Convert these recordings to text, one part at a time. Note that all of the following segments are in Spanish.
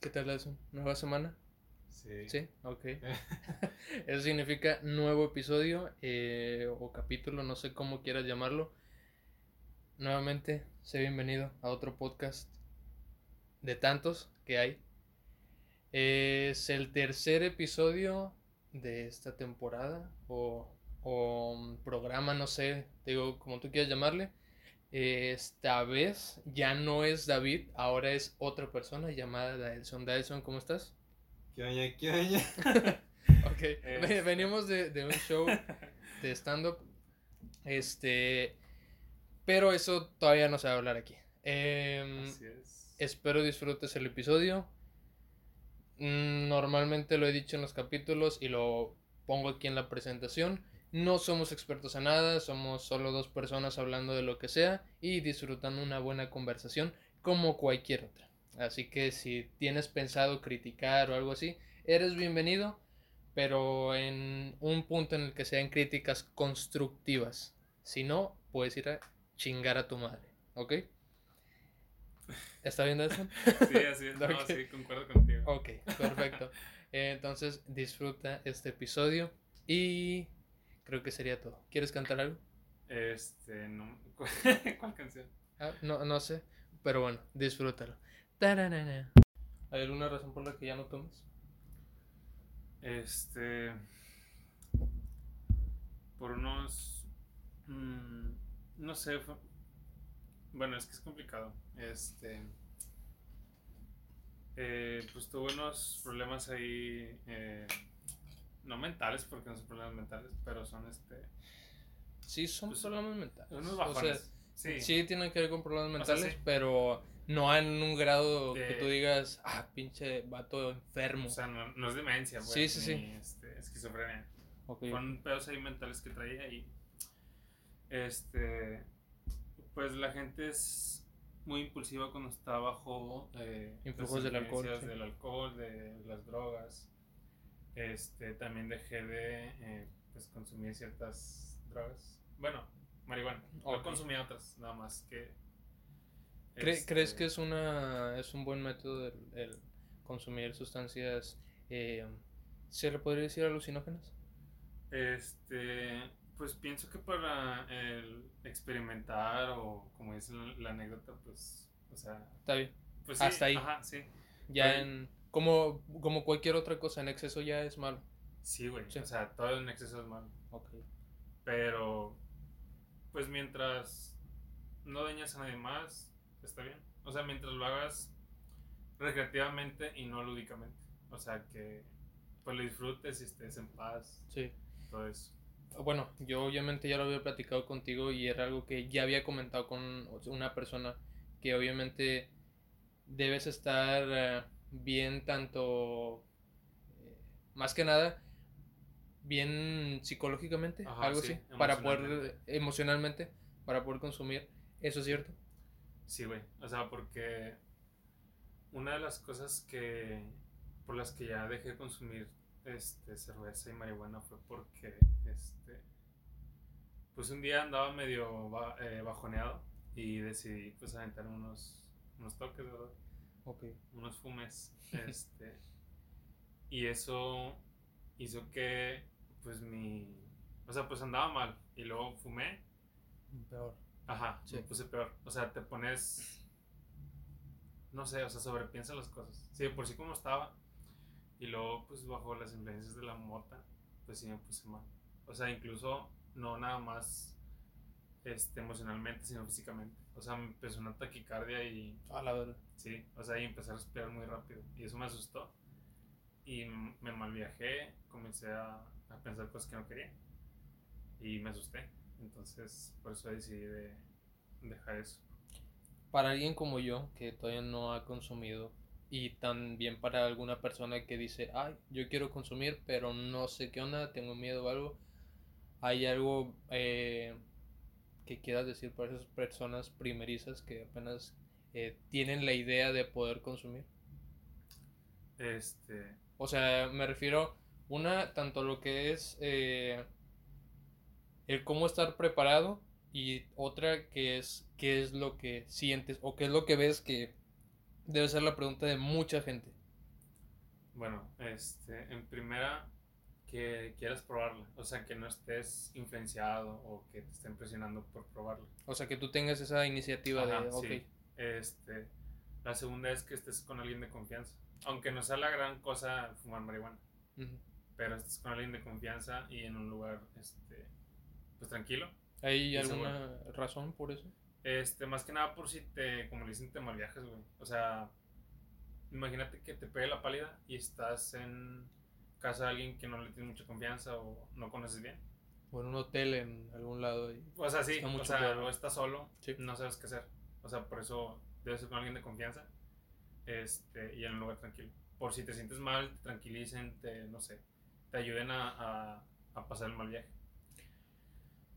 ¿Qué tal eso? ¿Nueva semana? Sí. Sí, ok. Eso significa nuevo episodio eh, o capítulo, no sé cómo quieras llamarlo. Nuevamente, sé bienvenido a otro podcast de tantos que hay. Es el tercer episodio de esta temporada o, o programa, no sé, digo, como tú quieras llamarle. Esta vez ya no es David, ahora es otra persona llamada Daelson. Daelson, ¿cómo estás? ¿Qué oña, qué oña? Ok, Este. venimos de, de un show de stand-up. Este. Pero eso todavía no se va a hablar aquí. Em, Así es. espero disfrutes el episodio. Mm, Normalmente lo he dicho en los capítulos y lo pongo aquí en la presentación. No somos expertos en nada, somos solo dos personas hablando de lo que sea y disfrutando una buena conversación como cualquier otra. Así que si tienes pensado criticar o algo así, eres bienvenido, pero en un punto en el que sean críticas constructivas. Si no, puedes ir a chingar a tu madre, ¿ok? ¿Está bien eso? Sí, así es. No, sí, concuerdo contigo. Ok, perfecto. Entonces disfruta este episodio y creo que sería todo. ¿Quieres cantar algo? Este, no. ¿Cuál, canción? Ah, no, no sé, pero bueno, disfrútalo. Taranana. ¿Hay alguna razón por la que ya no tomes? Este. Por unos. mm, no sé. fue- bueno, es que es complicado. Este. eh, pues tuve unos problemas ahí. eh, no mentales, porque no son problemas mentales, pero son este. Sí, son Pues, problemas mentales. Unos O sea, bajones. sí. sí. tienen que ver con problemas O sea, mentales, sí. pero no en un grado que tú digas, ah, pinche vato enfermo. O sea, no, no es demencia, pues. Sí, sí, sí. Este, esquizofrenia. Ok. Fueron pedos ahí mentales que traía y. Este. Pues la gente es muy impulsiva cuando está bajo. Eh, Influjos del alcohol, sí. Del alcohol, de las drogas. Este. También dejé de. eh, pues consumir ciertas drogas. Bueno, marihuana. No Ok. consumía otras, nada más que. ¿Cre- este, ¿Crees que es una es un buen método el, el consumir sustancias, eh, se le podría decir alucinógenas? Este, pues pienso que para el experimentar o como dice la, la anécdota, pues, o sea, Está bien. pues sí, Hasta ahí. Ajá, sí. Ya Pero- en como como cualquier otra cosa en exceso ya es malo. Sí, güey. Sí. O sea, todo en exceso es malo. Ok. Pero, pues mientras no dañas a nadie más, está bien. O sea, mientras lo hagas recreativamente y no lúdicamente. O sea, que pues lo disfrutes y estés en paz, Sí. todo eso. Bueno, yo obviamente ya lo había platicado contigo y era algo que ya había comentado con una persona que obviamente debes estar eh, bien tanto eh, más que nada bien psicológicamente, Ajá, algo sí, así, para poder emocionalmente. para poder consumir. ¿Eso es cierto? Sí, güey. O sea, porque una de las cosas que por las que ya dejé de consumir este cerveza y marihuana fue porque este pues un día andaba medio eh, bajoneado y decidí pues aventar unos unos toques, ¿verdad? Unos fumes, este y eso hizo que pues mi o sea, pues andaba mal y luego fumé Peor. Ajá, Sí. me puse peor. O sea, te pones. No sé, o sea, sobrepiensa las cosas. Sí, por sí como estaba. Y luego, pues bajo las influencias de la mota, pues sí me puse mal. O sea, incluso no nada más este, emocionalmente, sino físicamente. O sea, me empezó una taquicardia y. A la verdad. Sí, o sea, y empecé a respirar muy rápido. Y eso me asustó. Y me malviajé, comencé a, a pensar cosas que no quería. Y me asusté. Entonces, por eso decidí de dejar eso. Para alguien como yo, que todavía no ha consumido, y también para alguna persona que dice, ay, yo quiero consumir, pero no sé qué onda, tengo miedo o algo, ¿hay algo eh, que quieras decir para esas personas primerizas que apenas eh, tienen la idea de poder consumir? Este, O sea, me refiero, una, tanto lo que es eh, el cómo estar preparado y otra que es qué es lo que sientes o qué es lo que ves que debe ser la pregunta de mucha gente. Bueno, este, en primera, que quieras probarla. O sea, que no estés influenciado o que te estén presionando por probarla. O sea, que tú tengas esa iniciativa Ajá, de, ok, sí. Este, la segunda es que estés con alguien de confianza. Aunque no sea la gran cosa fumar marihuana. Pero estés con alguien de confianza y en un lugar, este, pues tranquilo. ¿hay alguna razón por eso? Este, más que nada por si te, como le dicen, te malviajes, güey. O sea, imagínate que te pegue la pálida y estás en casa de alguien que no le tienes mucha confianza o no conoces bien. O en un hotel en algún lado. y- O sea, sí, o sea, o estás solo, Sí. no sabes qué hacer. O sea, por eso debes ser con alguien de confianza este, y en un lugar tranquilo. Por si te sientes mal, te tranquilicen, te, no sé, te ayuden a, a, a pasar el mal viaje.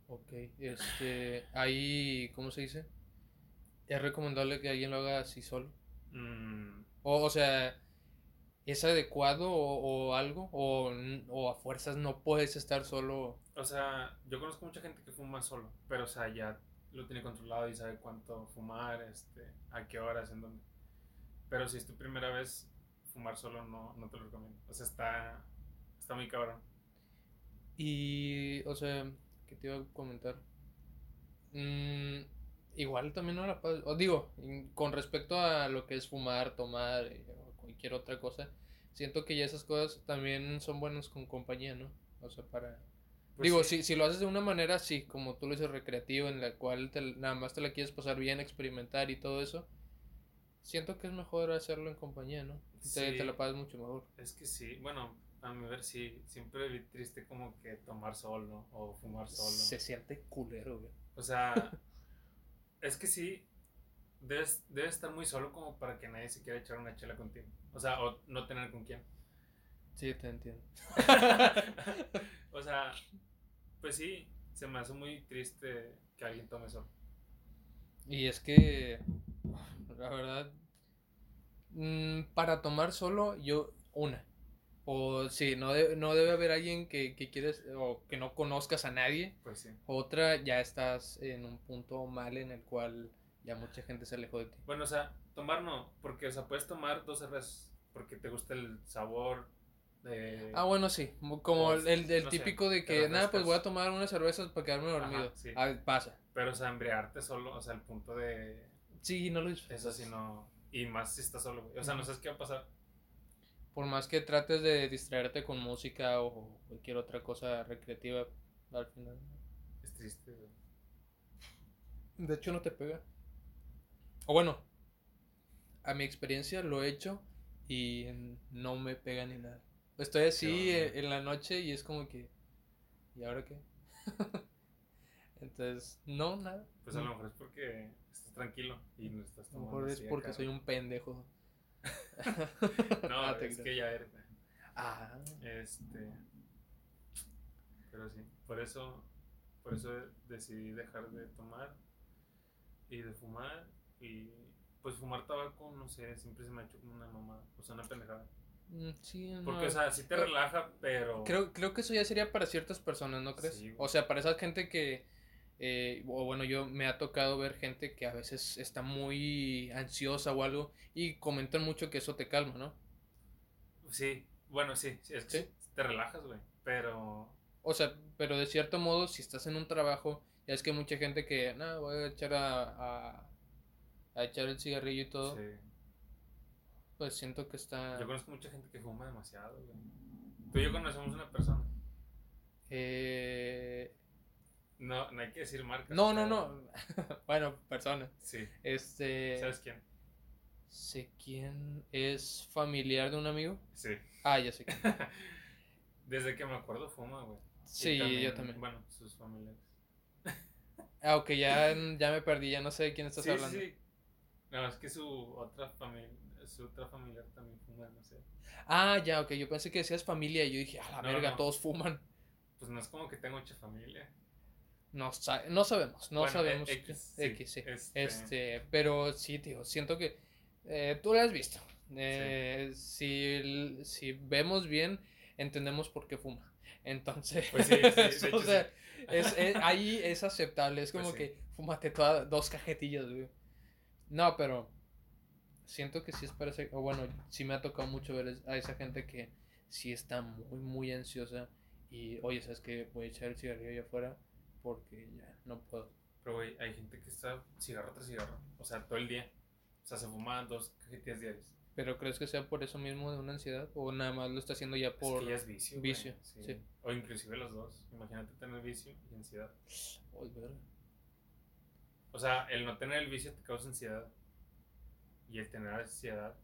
Ok, este, ahí, ¿cómo se dice? Es recomendable que alguien lo haga así solo. Mm, O, o sea, ¿es adecuado o, o algo? O, o a fuerzas no puedes estar solo. o sea, yo conozco mucha gente que fuma solo, pero o sea, ya lo tiene controlado y sabe cuánto fumar, este, a qué horas, en dónde. Pero si es tu primera vez, fumar solo no, no te lo recomiendo. O sea, está, está muy cabrón. Y, o sea, ¿qué te iba a comentar? Mm, igual también no pas- O digo, con respecto a lo que es fumar, tomar eh, o cualquier otra cosa, siento que ya esas cosas también son buenas con compañía, ¿no? O sea, para... Pues digo, sí. si, si lo haces de una manera así, como tú lo dices, recreativo, en la cual te- nada más te la quieres pasar bien, experimentar y todo eso, siento que es mejor hacerlo en compañía, ¿no? Te la pasas mucho mejor. Es que sí, bueno, a mi ver sí, siempre vi triste como que tomar solo o fumar solo. Se siente culero, güey. O sea, es que sí, debes, debes estar muy solo como para que nadie se quiera echar una chela contigo. O sea, o no tener con quién. Sí, te entiendo. o sea, pues sí, se me hace muy triste que alguien tome solo. Y es que, la verdad, mm, para tomar solo, yo, una. O sí, no, de- no debe haber alguien que, que quieres o que no conozcas a nadie. Pues sí. Otra, ya estás en un punto mal en el cual ya mucha gente se alejó de ti. Bueno, o sea, tomar no, porque, o sea, puedes tomar dos cervezas porque te gusta el sabor de... Ah, bueno, sí, como Pues, el, el no sé, típico de te que, nada, pues voy a tomar unas cervezas para quedarme dormido. Ajá, sí. Ah, pasa. Pero, o sea, embriagarte solo, o sea, el punto de... Sí, no lo disfrutas. Eso sí no... Y más si estás solo, güey. O sea, no sabes qué va a pasar. Por más que trates de distraerte con música o cualquier otra cosa recreativa, al final. Es triste. De hecho, no te pega. O bueno, a mi experiencia lo he hecho y no me pega ni nada. Estoy así eh, en la noche y es como que. ¿Y ahora qué? Entonces, no, nada. Pues a lo mejor es porque estás tranquilo y no estás A lo tomando mejor es porque soy un pendejo. No, Ah, te es que ya eres, güey. Ah, Este... Pero sí, por eso... Por eso decidí dejar de tomar y de fumar y... Pues fumar tabaco, no sé, siempre se me ha hecho como una mamada, o sea, una pendejada. Mm, sí, no. Porque, o sea, sí te relaja, pero... Creo, creo que eso ya sería para ciertas personas, ¿no crees? Sí, o sea, para esa gente que, eh, o bueno, yo me ha tocado ver gente que a veces está muy ansiosa o algo y comentan mucho que eso te calma, ¿no? Sí, bueno, sí, sí, es que te relajas, güey, pero... O sea, pero de cierto modo, si estás en un trabajo, ya es que hay mucha gente que, no, voy a echar a, a, a echar el cigarrillo y todo, Sí. Pues siento que está... Yo conozco mucha gente que fuma demasiado, güey. Tú y yo conocemos una persona. Eh, No, no hay que decir marcas. no, no, no. bueno, persona. Sí. Este... ¿Sabes quién? Sé quién es familiar de un amigo. Sí. Ah, ya sé quién. Desde que me acuerdo fuma, güey. Sí, yo también. Bueno, sus familiares. Ah, ok, ya, ya me perdí, ya no sé de quién estás sí, hablando. sí, sí. No, es que su otra familia, su otra familiar también fuma, no sé. Ah, ya, ok, yo pensé que decías familia y yo dije, a la No, verga, no. todos fuman. Pues no es como que tengo mucha familia. No, no sabemos, no Bueno, sabemos. qué- X, sí, X, sí. este- Este, pero sí, tío, siento que eh, tú lo has visto. Eh, si, si vemos bien, entendemos por qué fuma. Entonces, Pues sí, sí, de hecho, o sea, es, es- ahí es aceptable. Es como Pues sí. que fúmate todas dos cajetillas, güey. No, pero siento que sí es para ese, o bueno, sí me ha tocado mucho ver a esa gente que sí está muy, muy ansiosa y, oye, ¿sabes qué? Voy a echar el cigarrillo allá afuera porque ya no puedo. Pero, güey, hay gente que está cigarro tras cigarro, o sea, todo el día. O sea, se fuma dos cajetillas diarias. ¿Pero crees que sea por eso mismo de una ansiedad? ¿O nada más lo está haciendo ya por es que ya es vicio. güey, vicio? sí. Sí. O inclusive los dos. Imagínate tener vicio y ansiedad. Uy, verga. O sea, el no tener el vicio te causa ansiedad. Y el tener ansiedad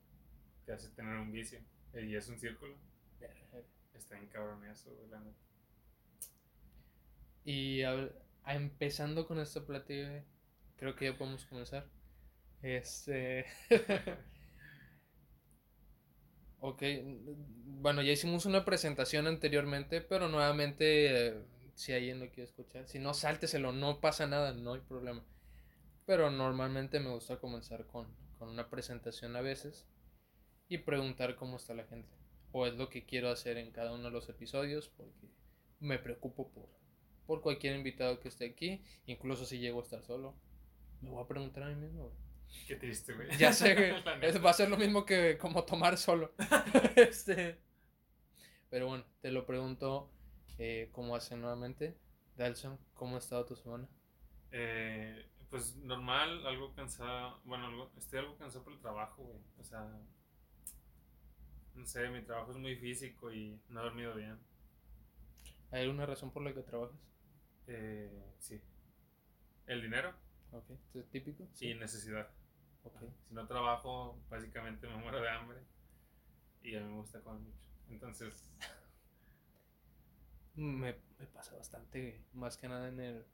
te hace tener un vicio. Y es un círculo. Está bien cabrón eso, la neta. Y a- a- empezando con esta plática, creo que ya podemos comenzar. Este. ok, bueno, ya hicimos una presentación anteriormente, pero nuevamente, eh, si alguien lo quiere escuchar, si no, sálteselo, no pasa nada, no hay problema. Pero normalmente me gusta comenzar con, con una presentación a veces y preguntar cómo está la gente. O es lo que quiero hacer en cada uno de los episodios, porque me preocupo por, por cualquier invitado que esté aquí, incluso si llego a estar solo. Me voy a preguntar a mí mismo, güey. Qué triste, güey. Ya sé, güey. Es- va a ser lo mismo que como tomar solo. este. Pero bueno, te lo pregunto eh, cómo hace nuevamente. Dalson, ¿cómo ha estado tu semana? Eh, pues normal, algo cansado. Bueno, algo, estoy algo cansado por el trabajo, güey. O sea, no sé, mi trabajo es muy físico y no he dormido bien. ¿Hay alguna razón por la que trabajas? Eh, sí. El dinero Ok, ¿es típico? y necesidad. Ok. Si no trabajo, básicamente me muero de hambre. Y a mí me gusta comer mucho. Entonces, Me, me pasa bastante, más que nada en el,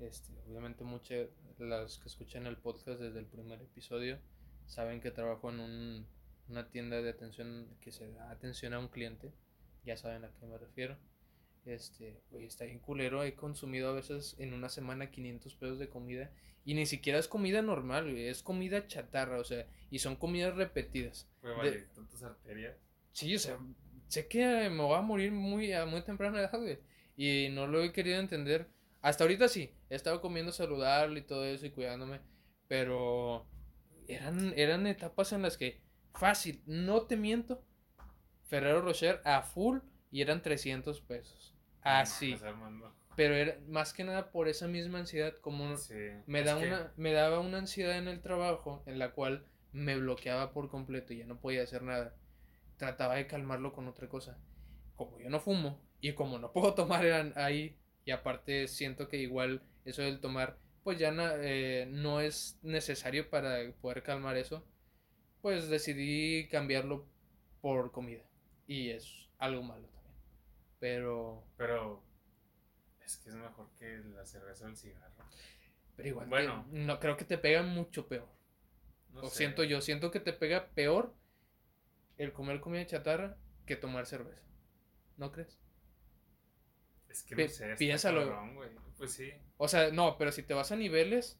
este, obviamente muchas, las que escuchan el podcast desde el primer episodio, saben que trabajo en un- una tienda de atención que se da atención a un cliente, ya saben a qué me refiero. Este, güey, está bien culero, he consumido a veces en una semana 500 pesos de comida y ni siquiera es comida normal, es comida chatarra, o sea, y son comidas repetidas. fue De- valer tantas arterias. Sí, o sea, sé que me voy a morir muy a muy temprana edad, güey. Y no lo he querido entender. Hasta ahorita sí, he estado comiendo saludable y todo eso y cuidándome. Pero eran, eran etapas en las que, fácil, no te miento, Ferrero Rocher a full y eran 300 pesos. Así. Pero era más que nada por esa misma ansiedad, como Sí. me, da que- una, me daba una ansiedad en el trabajo en la cual me bloqueaba por completo y ya no podía hacer nada. Trataba de calmarlo con otra cosa. Como yo no fumo y como no puedo tomar eran ahí y aparte siento que igual eso del tomar pues ya na- eh, no es necesario para poder calmar eso, pues decidí cambiarlo por comida y es algo malo también. Pero, Pero es que es mejor que la cerveza o el cigarro. pero igual Bueno. no creo que te pega mucho peor. No o sé. siento yo, siento que te pega peor el comer comida chatarra que tomar cerveza. ¿No crees? Es que no sé, piénsalo. cabrón. Pues sí. O sea, no, pero si te vas a niveles,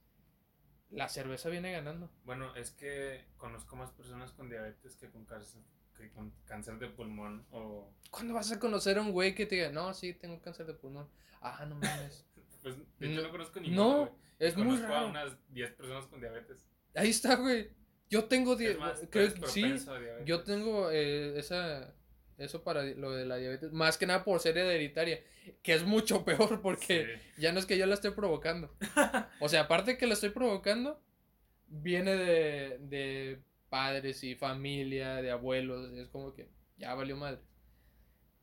la cerveza viene ganando. Bueno, es que conozco más personas con diabetes que con cáncer, que con cáncer de pulmón o... ¿Cuándo vas a conocer a un güey que te diga, no, sí, tengo cáncer de pulmón? Ah, no mames. Pues, de hecho, No. no, conozco No, ninguno, güey. es muy Conozco a raro. unas 10 personas con diabetes. Ahí está, güey. Yo tengo, die- Es más, creo que sí, a yo tengo eh, esa, eso para lo de la diabetes, más que nada por ser hereditaria, que es mucho peor porque Sí. Ya no es que yo la esté provocando. O sea, aparte que la estoy provocando, viene de, de padres y familia, de abuelos. Es como que ya valió madre.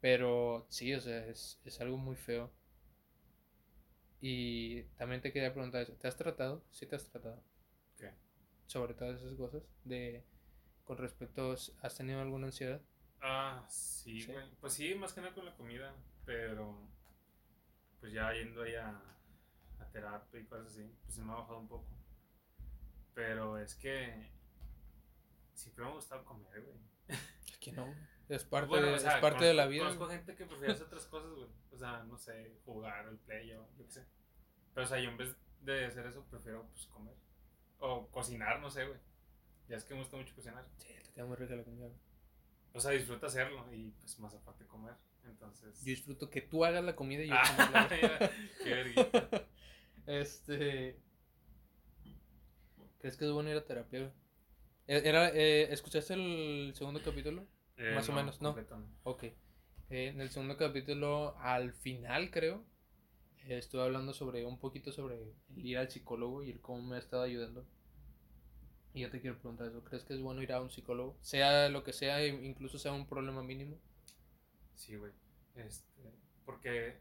Pero sí, o sea, es, es algo muy feo. Y también te quería preguntar eso. ¿Te has tratado? Sí te has tratado. ¿Qué? Sobre todas esas cosas. De, con respecto, ¿has tenido alguna ansiedad? Ah, sí, Sí. güey. Pues sí, más que nada con la comida, pero pues ya yendo ahí a, a terapia y cosas así, pues se me ha bajado un poco. Pero es que siempre me ha gustado comer, güey. Que no. Es parte, Bueno, de, o sea, es parte de la vida. Conozco gente que prefiere hacer otras cosas, güey. O sea, no sé, jugar al play o yo qué sé. Pero, o sea, yo en vez de hacer eso, prefiero pues comer. O cocinar, no sé, güey. Ya es que me gusta mucho cocinar. Sí, te queda muy rica la comida. O sea, disfruto hacerlo y pues más aparte comer. Entonces. Yo disfruto que tú hagas la comida y yo Ah, mira, qué. Este. ¿Crees que es bueno ir a terapia? E- Era, eh, ¿Escuchaste el segundo capítulo? Eh, Más o menos, ¿no? no. Ok. Eh, en el segundo capítulo, al final creo, estuve hablando sobre un poquito sobre el ir al psicólogo y el cómo me ha estado ayudando. Y yo te quiero preguntar eso. ¿Crees que es bueno ir a un psicólogo? Sea lo que sea, e incluso sea un problema mínimo. Sí, güey. Este, porque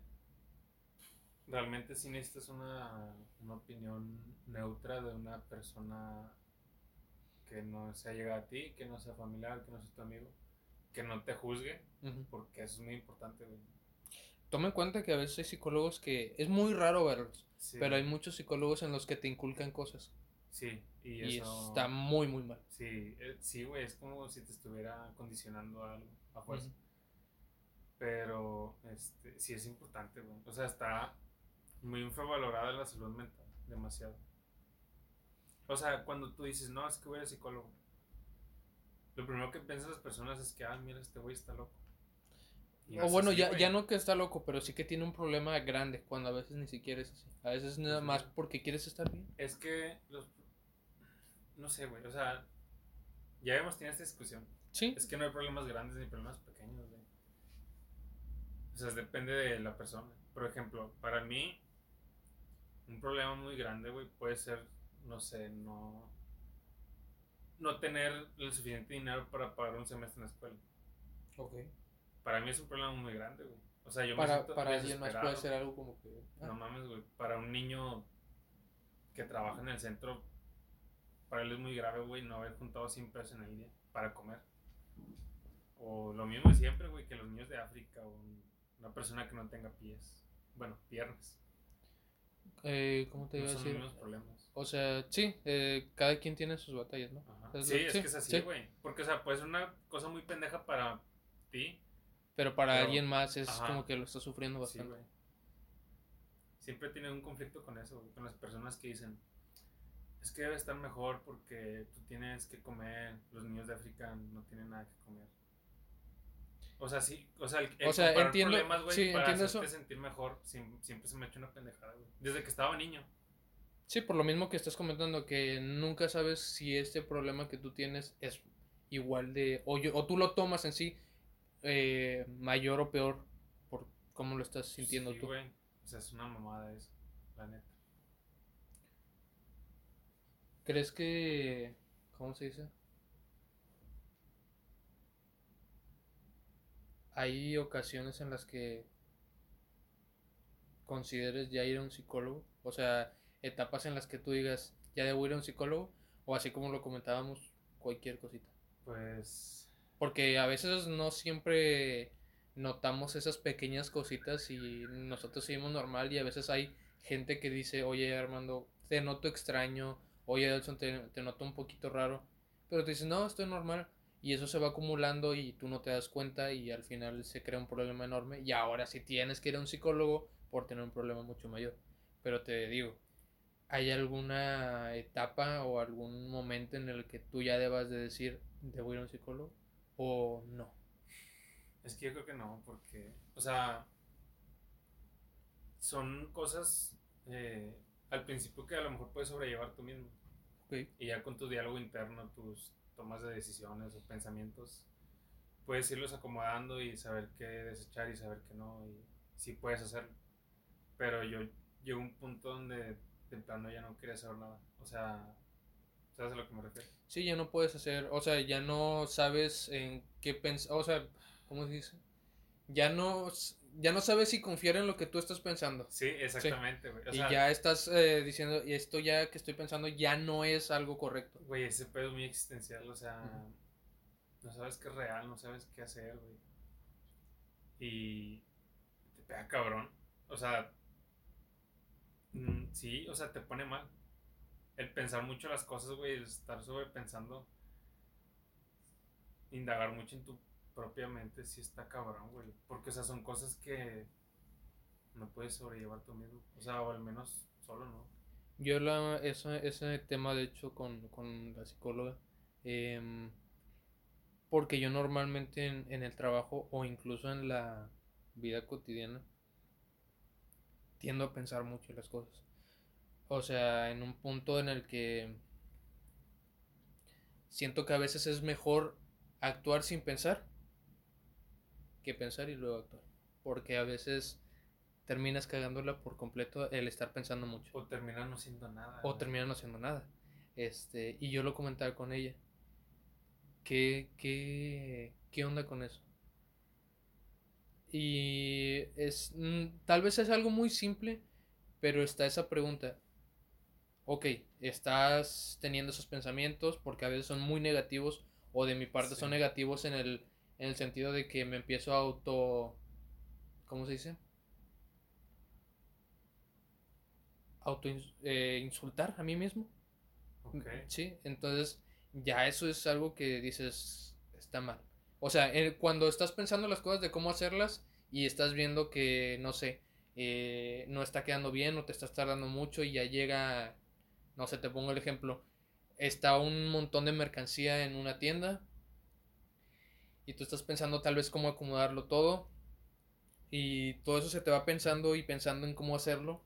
realmente sí necesitas una, una opinión neutra de una persona que no sea llegada a ti, que no sea familiar, que no sea tu amigo, que no te juzgue, Ujú. porque eso es muy importante, güey. Toma en cuenta que a veces hay psicólogos que es muy raro verlos, Sí, pero hay muchos psicólogos en los que te inculcan cosas Sí, y, y eso... está muy, muy mal. Sí, eh, sí, güey, es como si te estuviera condicionando a algo a fuerza. Pero, este, sí es importante, güey. O sea, está muy infravalorada la salud mental, demasiado. O sea, cuando tú dices, no, es que voy al psicólogo, lo primero que piensan las personas es que, ah, mira, este güey está loco. Y O bueno, así, ya, güey. ya no que está loco, pero sí que tiene un problema grande cuando a veces ni siquiera es así. A veces nada Sí. más porque quieres estar bien. Es que los... No sé, güey, o sea, ya hemos tenido esta discusión. Sí. Es que no hay problemas grandes ni problemas pequeños, güey. O sea, depende de la persona. Por ejemplo, para mí, un problema muy grande, güey, puede ser, no sé, no. No tener el suficiente dinero para pagar un semestre en la escuela. Ok. Para mí es un problema muy grande, güey. O sea, yo me Para, siento para alguien más puede ser algo como que. ah, No mames, güey. Para un niño que trabaja en el centro, para él es muy grave, güey, no haber juntado 100 pesos en el día para comer. O lo mismo de siempre, güey, que los niños de África o un- una persona que no tenga pies. Bueno, piernas. eh, ¿Cómo te No iba a son los decir? mismos problemas. O sea, sí, eh, cada quien tiene sus batallas, ¿no? Es Sí, lo- es sí, que es así, sí. güey. Porque, o sea, puede ser una cosa muy pendeja para ti. Pero para Pero- alguien más es ajá. como que lo está sufriendo bastante. Siempre tenido un conflicto con eso, con las personas que dicen, es que debe estar mejor porque tú tienes que comer, los niños de África no tienen nada que comer. O sea, sí, o sea, el, el O sea, entiendo- problemas, güey, sí, para entiendo eso. sentir mejor, siem- siempre se me ha hecho una pendejada, güey. Desde que estaba niño. Sí, por lo mismo que estás comentando, que nunca sabes si este problema que tú tienes es igual de. O, yo- o tú lo tomas en sí eh, mayor o peor por cómo lo estás sintiendo Sí, tú. güey. O sea, es una mamada eso, la neta. ¿Crees que. ¿Cómo se dice? Hay ocasiones en las que consideres ya ir a un psicólogo. O sea, etapas en las que tú digas, ya debo ir a un psicólogo. O así como lo comentábamos, cualquier cosita. Pues, Porque a veces no siempre notamos esas pequeñas cositas y nosotros seguimos normal y a veces hay gente que dice, oye Armando, te noto extraño, oye Delson, te, te noto un poquito raro, pero te dices, no, estoy normal y eso se va acumulando y tú no te das cuenta y al final se crea un problema enorme y ahora sí tienes que ir a un psicólogo por tener un problema mucho mayor. Pero te digo, ¿hay alguna etapa o algún momento en el que tú ya debas de decir, debo ir a un psicólogo? ¿O no? es que yo creo que no, porque, o sea, son cosas eh, al principio que a lo mejor puedes sobrellevar tú mismo. Y ya con tu diálogo interno, tus tomas de decisiones o pensamientos, puedes irlos acomodando y saber qué desechar y saber qué no, y sí puedes hacerlo. Pero yo llego a un punto donde de plano ya no quería saber nada. O sea, ¿sabes a lo que me refiero? Sí, ya no puedes hacer, o sea, ya no sabes en qué pensar, o sea, ¿cómo se dice? Ya no, ya no sabes si confiar en lo que tú estás pensando. Sí, exactamente, güey. O y sea, ya estás eh, diciendo, y esto ya que estoy pensando ya no es algo correcto. Güey, ese pedo es muy existencial, o sea, no sabes qué es real, no sabes qué hacer, güey. Y te pega cabrón. O sea, mm, sí, o sea, te pone mal. El pensar mucho las cosas, güey, el estar sobrepensando, indagar mucho en tu propia mente, sí está cabrón, güey. Porque, o sea, son cosas que no puedes sobrellevar tú mismo. O sea, o al menos solo, ¿no? Yo la, ese, ese tema, de hecho, con, con la psicóloga, em, porque yo normalmente en, en el trabajo o incluso en la vida cotidiana tiendo a pensar mucho las cosas. O sea, en un punto en el que siento que a veces es mejor actuar sin pensar que pensar y luego actuar. Porque a veces terminas cagándola por completo el estar pensando mucho. O terminar no siendo nada. O terminar no haciendo nada. Este, y yo lo comentaba con ella. ¿Qué, qué, qué onda con eso? Y es, mm, tal vez es algo muy simple, pero está esa pregunta. Ok, estás teniendo esos pensamientos porque a veces son muy negativos o de mi parte son negativos en el, en el sentido de que me empiezo a auto... ¿Cómo se dice? Auto eh, insultar a mí mismo. Sí, entonces ya eso es algo que dices está mal. O sea, cuando estás pensando las cosas de cómo hacerlas y estás viendo que, no sé, eh, no está quedando bien o te estás tardando mucho y ya llega, no sé, te pongo el ejemplo, está un montón de mercancía en una tienda y tú estás pensando tal vez cómo acomodarlo todo y todo eso se te va pensando y pensando en cómo hacerlo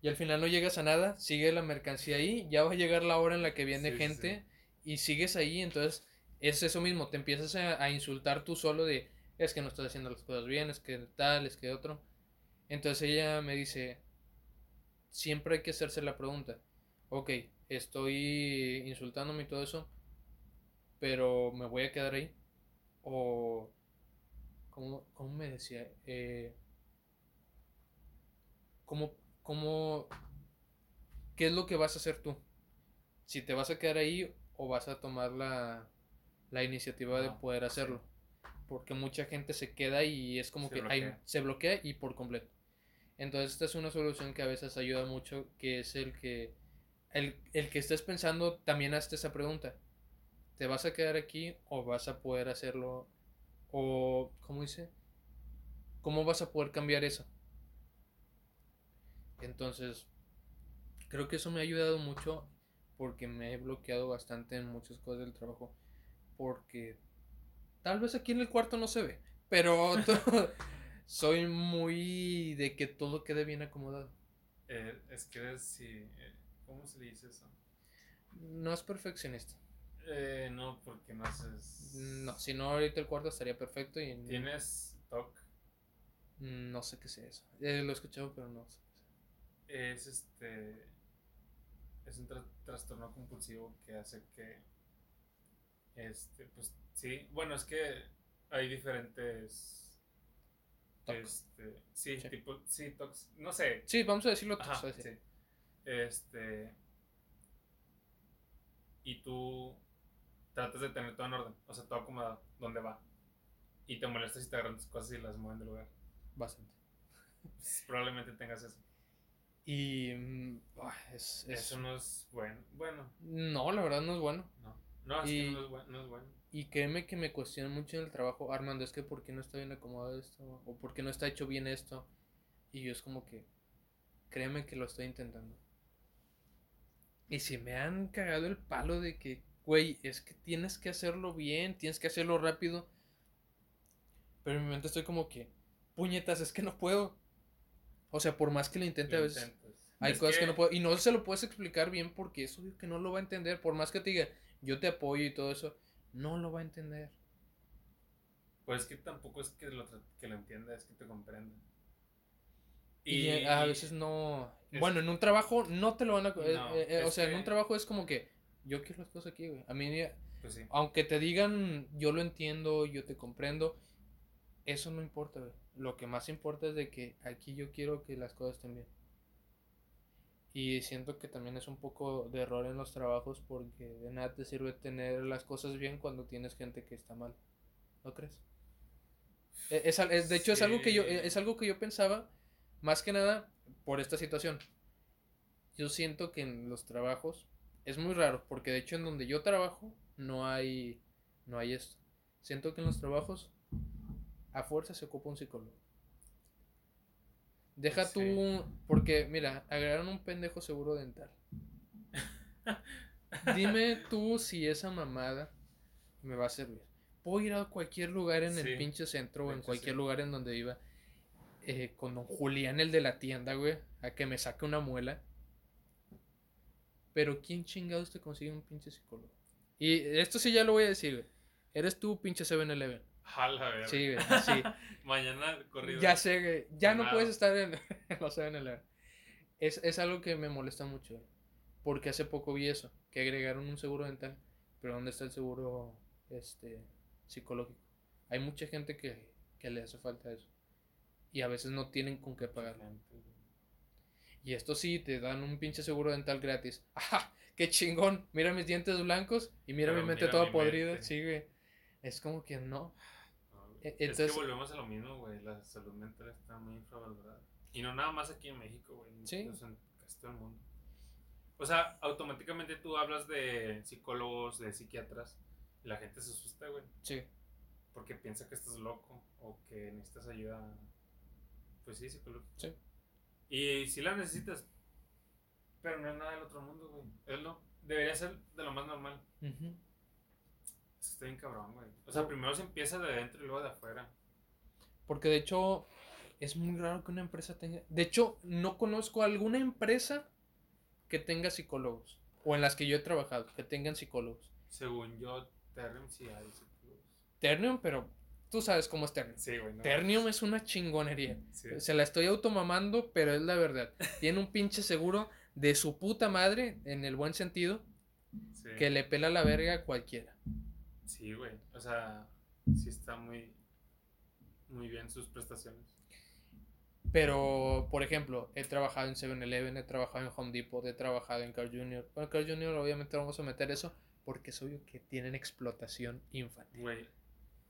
y al final no llegas a nada, sigue la mercancía ahí, ya va a llegar la hora en la que viene gente y sigues ahí, entonces es eso mismo, te empiezas a, insultar tú solo de es que no estás haciendo las cosas bien, es que tal, es que otro. Entonces ella me dice, siempre hay que hacerse la pregunta, ok, estoy insultándome y todo eso, pero me voy a quedar ahí. O, ¿cómo, cómo me decía? Eh, ¿cómo, ¿Cómo, qué es lo que vas a hacer tú? Si te vas a quedar ahí o vas a tomar la, la iniciativa de ah, poder hacerlo. Porque mucha gente se queda y es como que se bloquea y por completo. Entonces esta es una solución que a veces ayuda mucho, que es el que el, el que estés pensando también hazte esa pregunta. ¿Te vas a quedar aquí o vas a poder hacerlo? O, ¿cómo dice? ¿Cómo vas a poder cambiar eso? Entonces, creo que eso me ha ayudado mucho porque me he bloqueado bastante en muchas cosas del trabajo. Porque tal vez aquí en el cuarto no se ve, pero soy muy de que todo quede bien acomodado. Eh, es que eres, si, eh, ¿cómo se dice eso? No es perfeccionista. Eh, no, porque no haces... No, si no ahorita el cuarto estaría perfecto y... ¿Tienes TOC? No sé qué sea eso. lo he escuchado, pero no sé es este es un trastorno compulsivo que hace que este pues sí bueno es que hay diferentes este sí, tipo sí tox no sé sí vamos a decirlo sí. este y tú tratas de tener todo en orden o sea todo acomodado donde va y te molestas si te agarran tus cosas y las mueven de lugar bastante probablemente tengas eso y mm, es, Eso no es bueno. Bueno. No, la verdad no es bueno. No, no, es que no, es bueno, no es bueno. Y créeme que me cuestionan mucho en el trabajo, Armando, es que por qué no está bien acomodado esto, o por qué no está hecho bien esto. Y yo es como que, créeme que lo estoy intentando. Y si me han cagado el palo de que, güey, es que tienes que hacerlo bien, tienes que hacerlo rápido. Pero en mi mente estoy como que, puñetas, es que no puedo. O sea, por más que lo intente a veces. Hay cosas que... no puedo. Y no se lo puedes explicar bien porque es obvio que no lo va a entender. Por más que te diga, yo te apoyo y todo eso, no lo va a entender. Pues que tampoco es que lo, que lo entienda, es que te comprenda. Y, a veces no. Bueno, en un trabajo no te lo van a. Eh, eh, o sea, en un trabajo es como que yo quiero las cosas aquí, güey. A mí, pues aunque te digan, yo lo entiendo, yo te comprendo, eso no importa, güey lo que más importa es de que aquí yo quiero que las cosas estén bien. Y siento que también es un poco de error en los trabajos porque de nada te sirve tener las cosas bien cuando tienes gente que está mal. ¿No crees? E, es, de hecho es algo que yo es algo que yo pensaba más que nada por esta situación. Yo siento que en los trabajos es muy raro porque de hecho en donde yo trabajo no hay no hay esto. Siento que en los trabajos a fuerza se ocupa un psicólogo. Deja tú, porque mira, agregaron un pendejo seguro dental. Dime tú si esa mamada me va a servir. Puedo ir a cualquier lugar en el pinche centro o en cualquier lugar en donde iba eh, con don Julián, el de la tienda, güey, a que me saque una muela. Pero ¿quién chingados te consigue un pinche psicólogo? Y esto sí ya lo voy a decir, güey. Eres tú, pinche 7-Eleven. Jala, ver. Sí, güey, sí. Mañana corrido. Ya sé, güey. Ya no Nada. puedes estar en, en los 7-Eleven. Es, es algo que me molesta mucho, güey. Porque hace poco vi eso, que agregaron un seguro dental. Pero ¿dónde está el seguro este, psicológico? Hay mucha gente que, que le hace falta eso. Y a veces no tienen con qué pagar. Y esto sí, te dan un pinche seguro dental gratis. ¡Ajá! ¡Qué chingón! Mira mis dientes blancos y mira Pero mi mente mira toda mi podrida. mente. Sí, güey. Es como que no. No, güey. E- es que entonces- volvemos a lo mismo, güey. La salud mental está muy infravalorada. Y no nada más aquí en México, güey. Sí. en casi todo el mundo. O sea, automáticamente tú hablas de psicólogos, de psiquiatras, y la gente se asusta, güey. Sí. Porque piensa que estás loco o que necesitas ayuda. Pues sí, psicológica. Sí. Y si la necesitas, pero no es nada del otro mundo, güey. Es lo, debería ser de lo más normal. Ujú. Eso está bien cabrón, güey. O sea, primero se empieza de dentro y luego de afuera. Porque de hecho es muy raro que una empresa tenga... De hecho, no conozco alguna empresa que tenga psicólogos. O en las que yo he trabajado, que tengan psicólogos. Según yo, Terrem sí hay psicólogos. Ternium, pero tú sabes cómo es Ternium. Sí, güey. no. Ternium es una chingonería. Sí. Se la estoy automamando, pero es la verdad. Tiene un pinche seguro de su puta madre, en el buen sentido, Sí. que le pela la verga a cualquiera. Sí, güey. O sea, sí está muy, muy bien sus prestaciones. Pero, por ejemplo, he trabajado en 7-Eleven, he trabajado en Home Depot, he trabajado en Carl Jr. Bueno, Carl Jr. obviamente vamos a meter eso porque es obvio que tienen explotación infantil. Güey,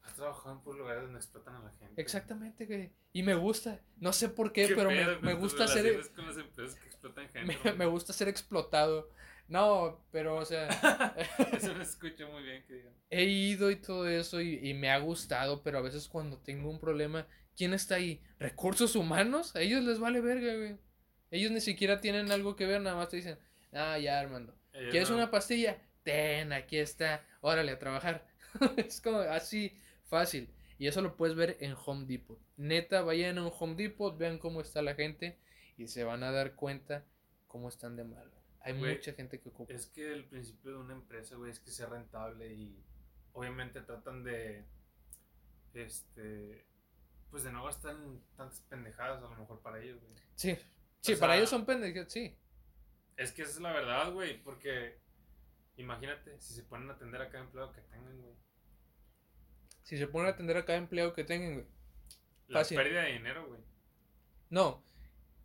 has trabajado en puros lugares donde explotan a la gente. Exactamente, güey. Y me gusta, no sé por qué, ¿Qué pero me, pedo me gusta ser... con las empresas que explotan gente. Me, me gusta ser explotado. No, pero, o sea, Eso no escucho muy bien que digan. he ido y todo eso y, y me ha gustado, pero a veces cuando tengo un problema, ¿quién está ahí? ¿Recursos humanos? A ellos les vale verga, güey. Ellos ni siquiera tienen algo que ver, nada más te dicen, ah, ya, Armando. Ellos ¿Quieres no- una pastilla? Ten, aquí está. Órale, a trabajar. es como así fácil. Y eso lo puedes ver en Home Depot. Neta, vayan a un Home Depot, vean cómo está la gente y se van a dar cuenta cómo están de mal. Hay mucha gente que ocupa. Es que el principio de una empresa, güey, es que sea rentable y obviamente tratan de, este, pues de no gastar en tantas pendejadas a lo mejor para ellos, güey. Sí, sí, O para sea- ellos son pendejos, sí. Es que esa es la verdad, güey, porque imagínate si se ponen a atender a cada empleado que tengan, güey. Si se ponen a atender a cada empleado que tengan, güey. La Fácil. pérdida de dinero, güey, No,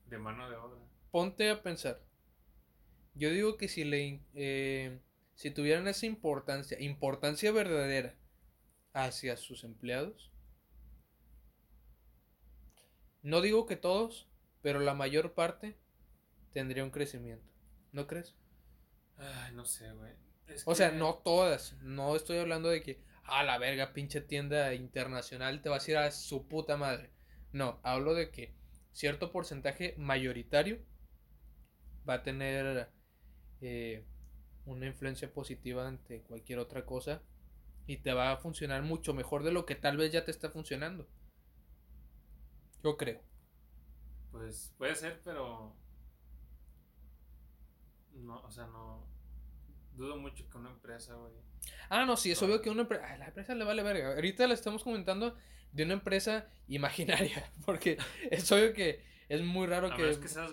de mano de obra. ponte a pensar. Yo digo que si le eh, si tuvieran esa importancia, importancia verdadera hacia sus empleados, no digo que todos, pero la mayor parte tendría un crecimiento. ¿No crees? Ay, no sé, güey. Es O sea, no todas. No estoy hablando de que, a la verga, pinche tienda internacional te vas a ir a su puta madre. No, hablo de que cierto porcentaje mayoritario va a tener eh, una influencia positiva ante cualquier otra cosa y te va a funcionar mucho mejor de lo que tal vez ya te está funcionando. Yo creo. Pues puede ser, pero. No, o sea, no. Dudo mucho que una empresa, güey. Ah, no, sí, es obvio que una empresa. A la empresa le vale verga. Ahorita le estamos comentando de una empresa imaginaria. Porque es obvio que es muy raro A que. menos que seas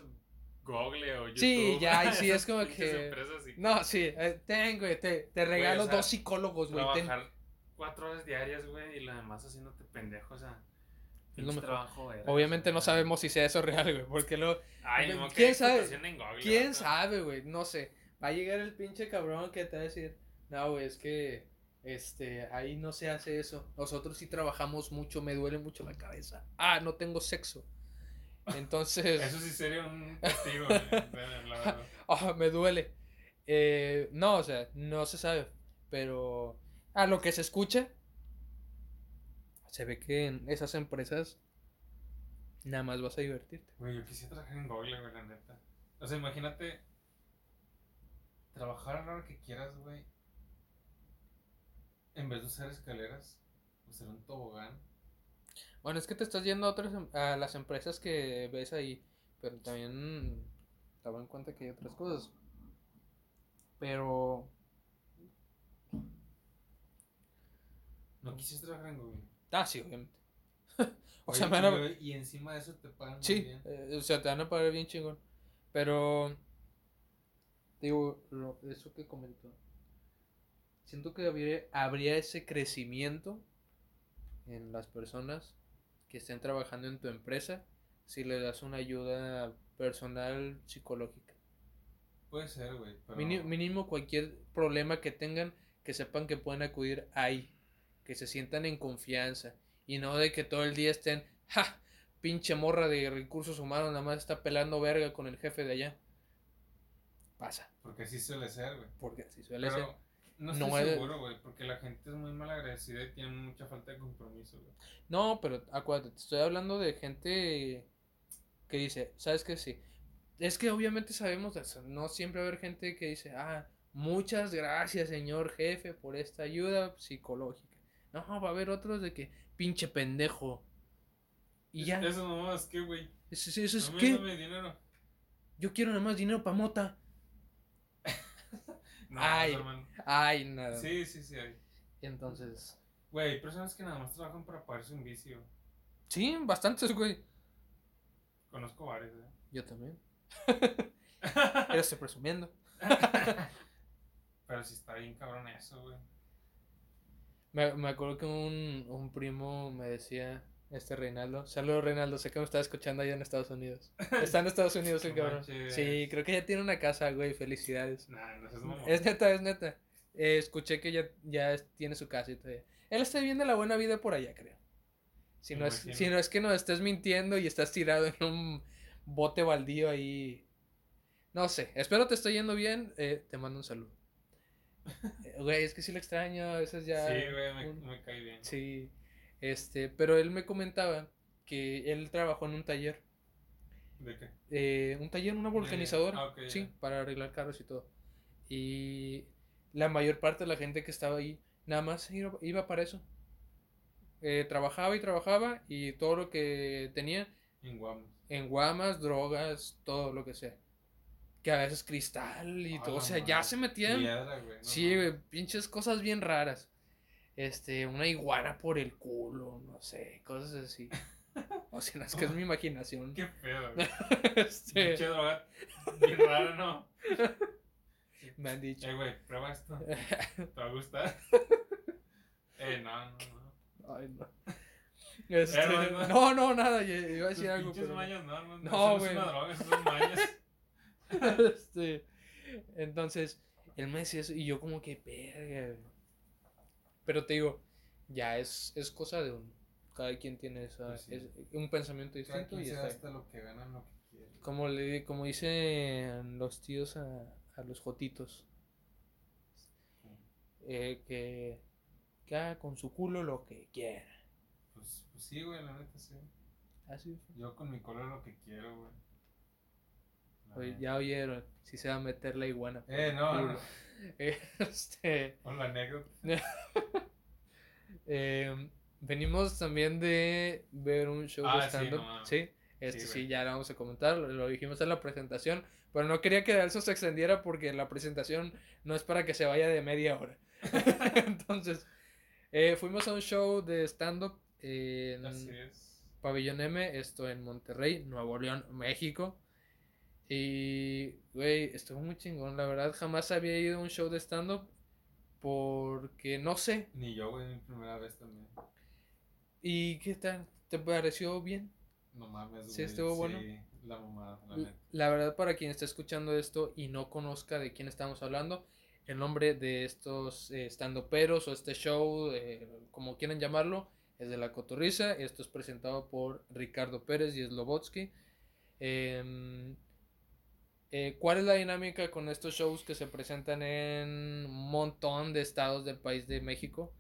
Google o YouTube. Sí, ya, sí, es como que- empresas y No, sí, eh, ten, güey, te, te regalo o sea, dos psicólogos, güey. ten. Trabajar cuatro horas diarias, güey, y lo demás haciéndote pendejo, o sea. Es mejor. trabajo era, Obviamente no sabemos si sea eso real, güey. Porque lo. Ay, no, ¿Quién ¿qué sabe? explotación en Google, ¿Quién sabe, güey? No sé. Va a llegar el pinche cabrón que te va a decir, no, güey, es que este, ahí no se hace eso. Nosotros sí trabajamos mucho, me duele mucho la cabeza. Ah, no tengo sexo. Entonces, Eso sí sería un castigo, ah, me duele. Eh, no, o sea, no se sabe. Pero a lo que se escucha, se ve que en esas empresas nada más vas a divertirte. Güey, yo quisiera trabajar en Google, güey, la neta. O sea, imagínate trabajar a la hora que quieras, güey. En vez de usar escaleras, usar un tobogán. Bueno, es que te estás yendo a otras em- a las empresas que ves ahí, pero también toma en cuenta que hay otras cosas. Pero ¿No quisiste trabajar en gobierno? Ah, sí, obviamente. o Oye, sea, me van a... Y encima de eso te pagan muy Sí, bien. eh, o sea, te van a pagar bien chingón. Pero, digo, lo, eso que comentó. Siento que habría, habría ese crecimiento en las personas que estén trabajando en tu empresa si le das una ayuda personal psicológica. Puede ser, güey. Pero... Mini- Mínimo cualquier problema que tengan, que sepan que pueden acudir ahí, que se sientan en confianza y no de que todo el día estén, ja, pinche morra de recursos humanos, nada más está pelando verga con el jefe de allá. Pasa, Porque así suele ser, güey. porque así suele ser. Pero no No estoy es- seguro, güey. Porque la gente es muy mal agradecida y tiene mucha falta de compromiso, güey. No, pero acuérdate, te estoy hablando de gente que dice, ¿sabes qué? Sí. Es que obviamente sabemos eso. No siempre va a haber gente que dice, ah, muchas gracias, señor jefe, por esta ayuda psicológica. No, va a haber otros de que, pinche pendejo. Y ya. Eso nomás, ¿qué, güey? Eso, eso es que dame dinero. yo quiero nada más dinero para mota. No, Ay. Ay, nada. Sí, sí, sí. hay. Entonces, Güey, hay personas que nada más trabajan para pagarse un vicio. sí, bastantes, güey. Conozco varios, ¿eh? Yo también. Yo estoy presumiendo. Pero sí está bien cabrón eso, güey. Me, me acuerdo que un, un primo me decía, este Reinaldo, saludos Reinaldo, sé que me está escuchando allá en Estados Unidos. Está en Estados Unidos el No cabrón. Sí, creo que ya tiene una casa, güey, felicidades. Nah, no seas mamón. Es neta, es neta. Eh, escuché que ya, ya es- tiene su casa y todo. Él está viviendo la buena vida por allá, creo. Si no, es, si no es que nos estés mintiendo y estás tirado en un bote baldío ahí. No sé, espero te esté yendo bien. eh, te mando un saludo. Eh, Güey, es que sí lo extraño, a veces ya. Sí, güey, me, un- me cae bien. Sí, este, pero él me comentaba que él trabajó en un taller, ¿De qué? eh, un taller, una vulcanizadora, ah, sí, para arreglar carros y todo. Y la mayor parte de la gente que estaba ahí, nada más iba, para eso. Eh, trabajaba y trabajaba y todo lo que tenía En Guamos. en guamas, drogas, todo lo que sea. Que a veces cristal y A todo, o sea, ya se metían Piedra, güey. no Sí, güey, pinches cosas bien raras. Este, una iguana por el culo, no sé, cosas así. O sea, no, es que es mi imaginación. Qué pedo, güey. Este, droga bien rara, ¿no? me han dicho. Eh, güey, prueba esto. ¿Te va a gustar? eh, no, no, no. Ay, no. Este, Eh, no, no. no, no, nada, yo iba a Tus decir algo, pero. no, no, No, no. güey. Es una droga, eso son mañas. este, entonces, él me decía eso y yo como que, verga. Güey". Pero te digo, ya es, es cosa de uno. Cada quien tiene esa, Pues sí. es un pensamiento Cada distinto quien y está gasta lo que ganan, lo que. Como, le, como dicen los tíos a, a los jotitos. eh, que, que haga con su culo lo que quiera. Pues, pues sí, güey, la neta sí. Así. Yo con mi color lo que quiero, güey. Oye, ya oyeron, si se va a meter la iguana. Eh, no, no. Este, Con la anécdota. eh, venimos también de ver un show Ah, de sí, stand-up. no mames. Sí, este Sí, sí, ya lo vamos a comentar, lo, lo dijimos en la presentación, pero no quería que eso se extendiera porque la presentación no es para que se vaya de media hora. Entonces, eh, fuimos a un show de stand-up en. Pabellón M, esto en Monterrey, Nuevo León, México. Y, güey, estuvo muy chingón, la verdad, jamás había ido a un show de stand-up porque no sé. Ni yo, güey, mi primera vez también. ¿Y qué tal? ¿Te pareció bien? No mames, güey. Sí, estuvo bueno. Sí, la mamada, la neta. La verdad, para quien está escuchando esto y no conozca de quién estamos hablando, el nombre de estos eh, stand-uperos o este show, eh, como quieran llamarlo, es de La Cotorriza. Esto es presentado por Ricardo Pérez y Slobotsky. Em, eh, ¿Cuál es la dinámica con estos shows que se presentan en un montón de estados del país de México?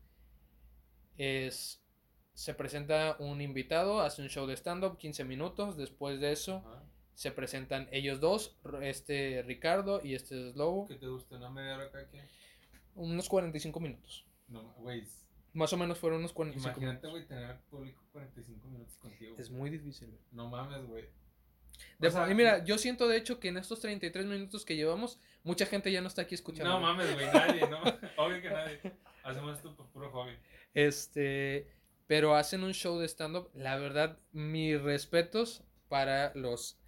Es, se presenta un invitado, hace un show de stand-up, 15 minutos. Después de eso, Ajá. se presentan ellos dos, este Ricardo y este Slobo, ¿Qué te gusta? ¿Una media hora cada quien? unos 45 minutos. No, güey. Más o menos fueron unos 45 Imagínate, minutos. güey, tener al público 45 minutos contigo. Es güey. muy difícil. güey. No mames, güey. De O sea, y mira, yo siento de hecho que en estos 33 minutos que llevamos, mucha gente ya no está aquí escuchando. No mames, güey, nadie, ¿no? Obvio que nadie. Hacemos esto por puro hobby. Este, pero hacen un show de stand-up. La verdad, mis respetos para los,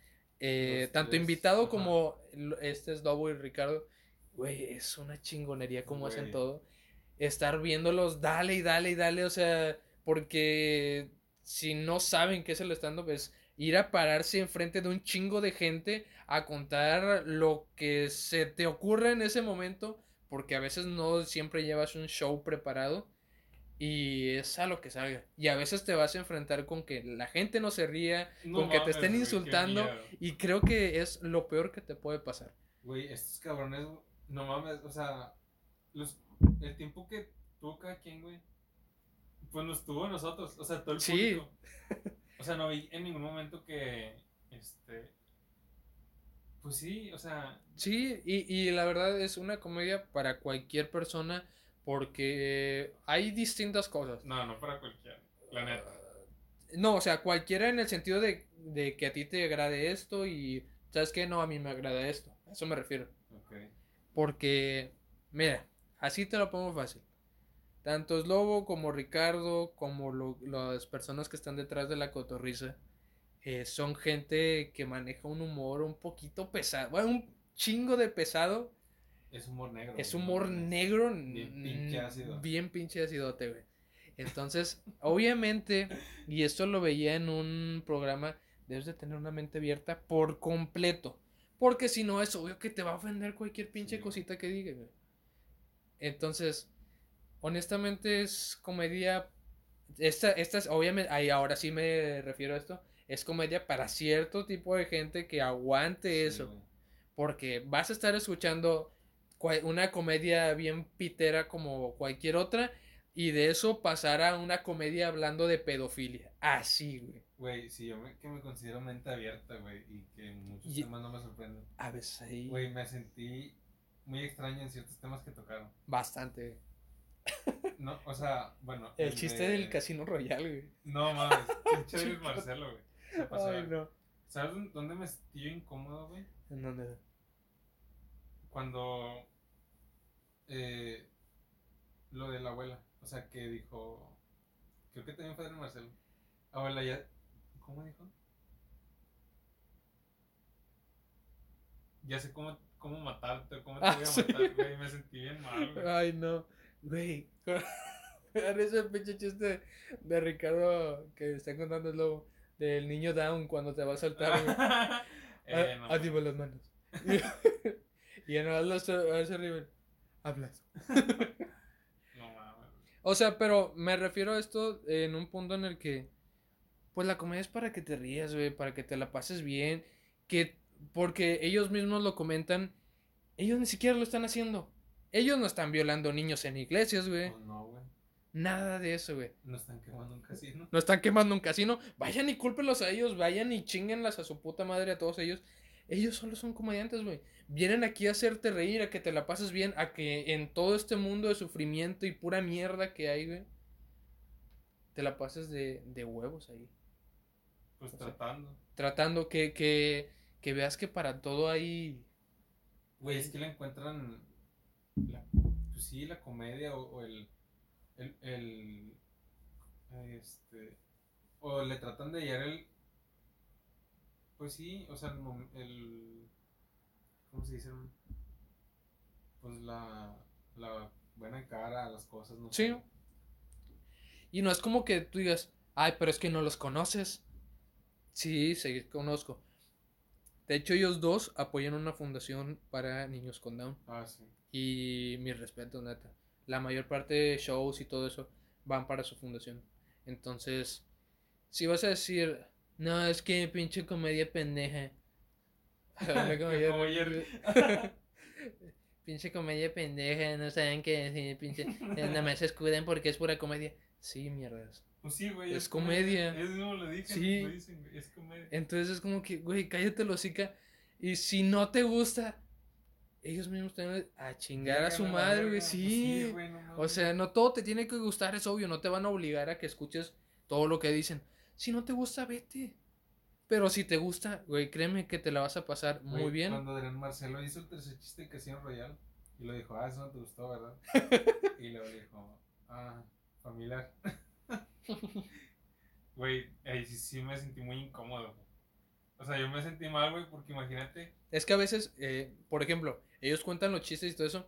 eh, Los tanto tres, invitado ajá. como este es Lobo y Ricardo. Güey, es una chingonería como hacen todo. Estar viéndolos, dale y dale y dale, o sea, porque si no saben qué es el stand-up, es ir a pararse enfrente de un chingo de gente a contar lo que se te ocurre en ese momento, porque a veces no siempre llevas un show preparado y es a lo que salga. Y a veces te vas a enfrentar con que la gente no se ría, No con que te mames, estén insultando y creo que es lo peor que te puede pasar. Güey, estos cabrones, no mames, o sea, los, el tiempo que tuvo cada quien, güey, pues nos tuvo a nosotros, o sea, todo el Sí. O sea, no vi en ningún momento que, este, pues sí, o sea, Sí, y, y la verdad es una comedia para cualquier persona porque hay distintas cosas. no, no para cualquiera, la neta. No, o sea, cualquiera en el sentido de, de que a ti te agrade esto y, ¿sabes qué? No, a mí me agrada esto. A eso me refiero. Ok. Porque, mira, así te lo pongo fácil. Tanto Slobo como Ricardo, como lo- las personas que están detrás de la cotorriza, eh, son gente que maneja un humor un poquito pesado. Bueno, un chingo de pesado. Es humor negro. Es humor no negro. Bien pinche ácido. Bien pinche acidote, güey. Entonces, obviamente, y esto lo veía en un programa, debes de tener una mente abierta por completo. Porque si no, es obvio que te va a ofender cualquier pinche Sí. cosita que diga, güey. Entonces, honestamente es comedia. Esta, esta es, obviamente, ahí ahora sí me refiero a esto. Es comedia para cierto tipo de gente que aguante Sí, eso. güey. Porque vas a estar escuchando una comedia bien pitera como cualquier otra. Y de eso pasar a una comedia hablando de pedofilia. Así, güey. Güey, sí, yo me, que me considero mente abierta, güey, y que muchos Y- temas no me sorprenden. A veces ahí. Güey, me sentí muy extraño en ciertos temas que tocaron. Bastante. No, o sea, bueno. El chiste de- del Casino Royal, güey. No mames, pinche Luis Marcelo, güey. Ay, no. ¿Sabes dónde- me sentí yo incómodo, güey? ¿En dónde? Cuando. Eh, lo de la abuela. O sea, que dijo. Creo que también fue de Marcelo. Abuela, ya. ¿Cómo dijo? Ya sé cómo, cómo matarte, cómo te Ah, voy a sí. matar, güey. Me sentí bien mal, güey. Ay, no. Güey. Ese pinche chiste de Ricardo que está contando el lobo. Del niño down cuando te va a saltar. Eh, Ah, no, Arriba las manos. y en el hace arriba. Hablas. no mames. O sea, pero me refiero a esto en un punto en el que. Pues la comedia es para que te rías, güey. Para que te la pases bien. Que. Porque ellos mismos lo comentan. Ellos ni siquiera lo están haciendo. Ellos no están violando niños en iglesias, güey. Pues no, güey. Nada de eso, güey. No están quemando un casino. No están quemando un casino. Vayan y cúlpenlos a ellos. Vayan y chinguenlas a su puta madre a todos ellos. Ellos solo son comediantes, güey. Vienen aquí a hacerte reír, a que te la pases bien, a que en todo este mundo de sufrimiento y pura mierda que hay, güey, te la pases de, de huevos ahí. Pues O sea, tratando. Tratando que, que, que veas que para todo hay... Güey, es que le encuentran. La, pues sí, la comedia o, el, el. el. Este. O le tratan de hallar el. Pues sí, o sea, el. el ¿Cómo se dice? Pues la. La buena cara a las cosas, no Sí. Y no es como que tú digas, ay, pero es que no los conoces. Sí, sí, conozco. De hecho, ellos dos apoyan una fundación para niños con Down. Ah, sí. Y mi respeto, neta. La mayor parte de shows y todo eso van para su fundación. Entonces, si vas a decir, no, es que pinche comedia pendeja. Como ayer. pinche comedia pendeja, no saben qué decir, pinche. Nada más se escudan porque es pura comedia. Sí, mierdas. Pues sí, güey. Es comedia. Es mismo lo dije. Sí. Lo dicen, es comedia. Entonces es como que, güey, cállate la hocica. Y si no te gusta, ellos mismos te van a chingar a su madre, güey. Pues Sí. güey, no O sea, no todo te tiene que gustar, es obvio. No te van a obligar a que escuches todo lo que dicen. Si no te gusta, vete. Pero si te gusta, güey, créeme que te la vas a pasar muy bien. Cuando Adrián Marcelo hizo el tercer chiste que hacía en Royal y lo dijo, ah, eso no te gustó, ¿verdad? y luego dijo, ah, familiar. Güey, ahí sí, sí me sentí muy incómodo. O sea, yo me sentí mal, güey, porque imagínate. Es que a veces, eh, por ejemplo, ellos cuentan los chistes y todo eso,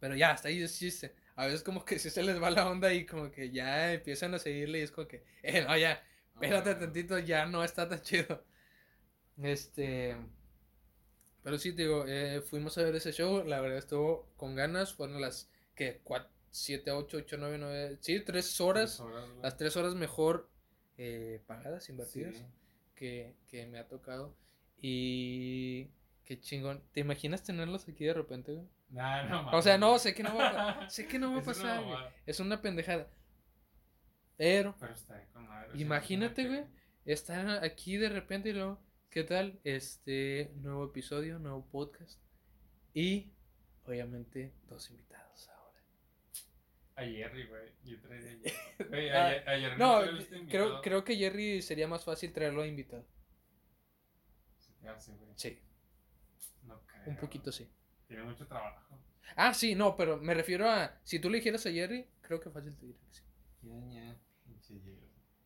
pero ya, hasta ahí es chiste. A veces como que si se les va la onda y como que ya empiezan a seguirle y es como que, eh, no, ya, espérate Ah, tantito, ya no está tan chido. Este, pero sí, te digo, eh, fuimos a ver ese show, la verdad estuvo con ganas, fueron las, que 7, 8, 8, 9, 9, sí, 3 horas, tres horas, las 3 horas mejor eh, pagadas, invertidas Sí. que, que me ha tocado. Y qué chingón. ¿Te imaginas tenerlos aquí de repente, güey? Nah, no, O sea, no, sé que no va a, sé que no va a Es una pasar, güey. Es una pendejada. Pero, Pero está con madre. imagínate, güey, estar aquí de repente y luego, ¿qué tal? Este nuevo episodio, nuevo podcast. Y, obviamente, dos invitados. A Jerry, güey. Yo traería a Jerry. Güey, Ah, a, a Jerry No, creo, creo que Jerry sería más fácil traerlo a invitado. Hace, güey. Sí, No creo. un poquito sí. Tiene mucho trabajo. Ah, sí, no, pero me refiero a. Si tú le dijeras a Jerry, creo que fácil te diría que sí. ¿Quién ya? Jerry.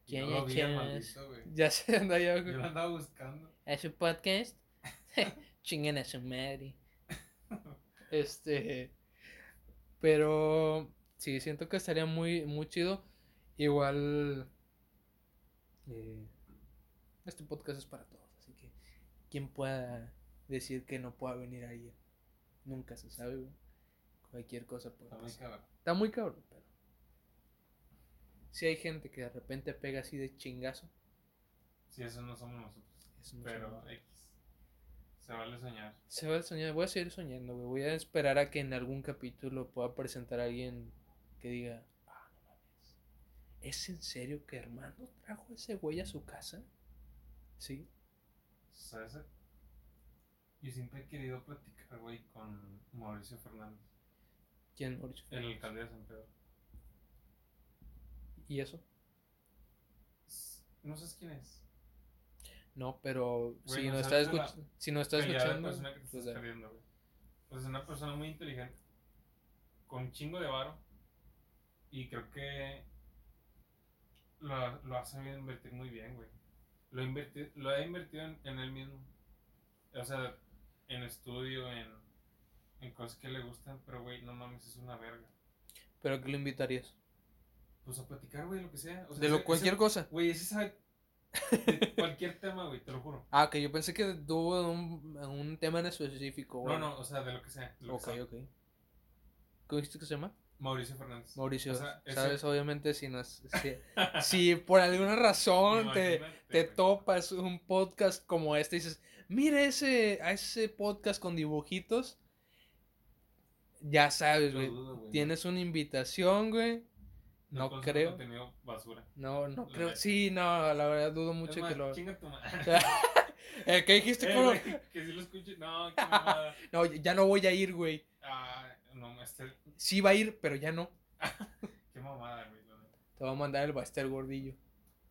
¿Quién Yo ya, quién es? Ya se anda ya, Yo güey. lo andaba buscando. ¿A su podcast? Chinguen a su madre. Este. Pero. Sí, siento que estaría muy, muy chido. Igual. eh, este podcast es para todos. Así que. Quien pueda decir que no pueda venir alguien. Nunca se sabe, güey. Cualquier cosa puede Está muy pasar. cabrón. Está muy cabrón, pero. Si hay gente que de repente pega así de chingazo. Sí, eso no somos nosotros. eso no Pero somos- X. Se vale soñar. Se va a soñar, voy a seguir soñando, güey. Voy a esperar a que en algún capítulo pueda presentar a alguien que diga, ah, no mames. ¿Es en serio que Armando trajo ese güey a su casa? Sí. ¿Sabes? Yo siempre he querido platicar, güey, con Mauricio Fernández, ¿Quién, Mauricio? el alcalde de San Pedro. ¿Y eso? No sabes quién es. No, pero si no está, ¿sabes de la escuch- si no está Calidad de escuchando, persona que te pues estás perdiendo, güey. Pues es una persona muy inteligente, con un chingo de varo, y creo que lo, lo ha sabido invertir muy bien, güey. Lo, ha inverti- lo ha invertido en, en él mismo. O sea, en estudio, en, en cosas que le gustan, pero, güey, no mames, es una verga. pero que lo invitarías. Pues a platicar, güey, lo que sea. O sea, De lo, ese- cualquier ese- cosa. Güey, ese sabe de cualquier tema, güey, te lo juro. Ah, que yo pensé que tuvo un, un tema en específico. No, güey. no, o sea, de lo que sea. lo que Ok, sea. ok. ¿Cómo dijiste que se llama? Mauricio Fernández. Mauricio, O sea, ese- sabes, obviamente, si, nos, si, si por alguna razón te, te topas un podcast como este y dices, mira ese, a ese podcast con dibujitos, ya sabes, güey. Tienes una invitación, güey. No creo. basura. No, no La creo. Sí, no, la verdad dudo mucho más, que lo... Chinga tu madre. Eh, ¿Qué dijiste? Eh, que si lo escuche. No, qué mamada. No, ya no voy a ir, güey. Ah, no, este. Sí va a ir, pero ya no. Qué mamada, güey. Te va a mandar el Baster gordillo.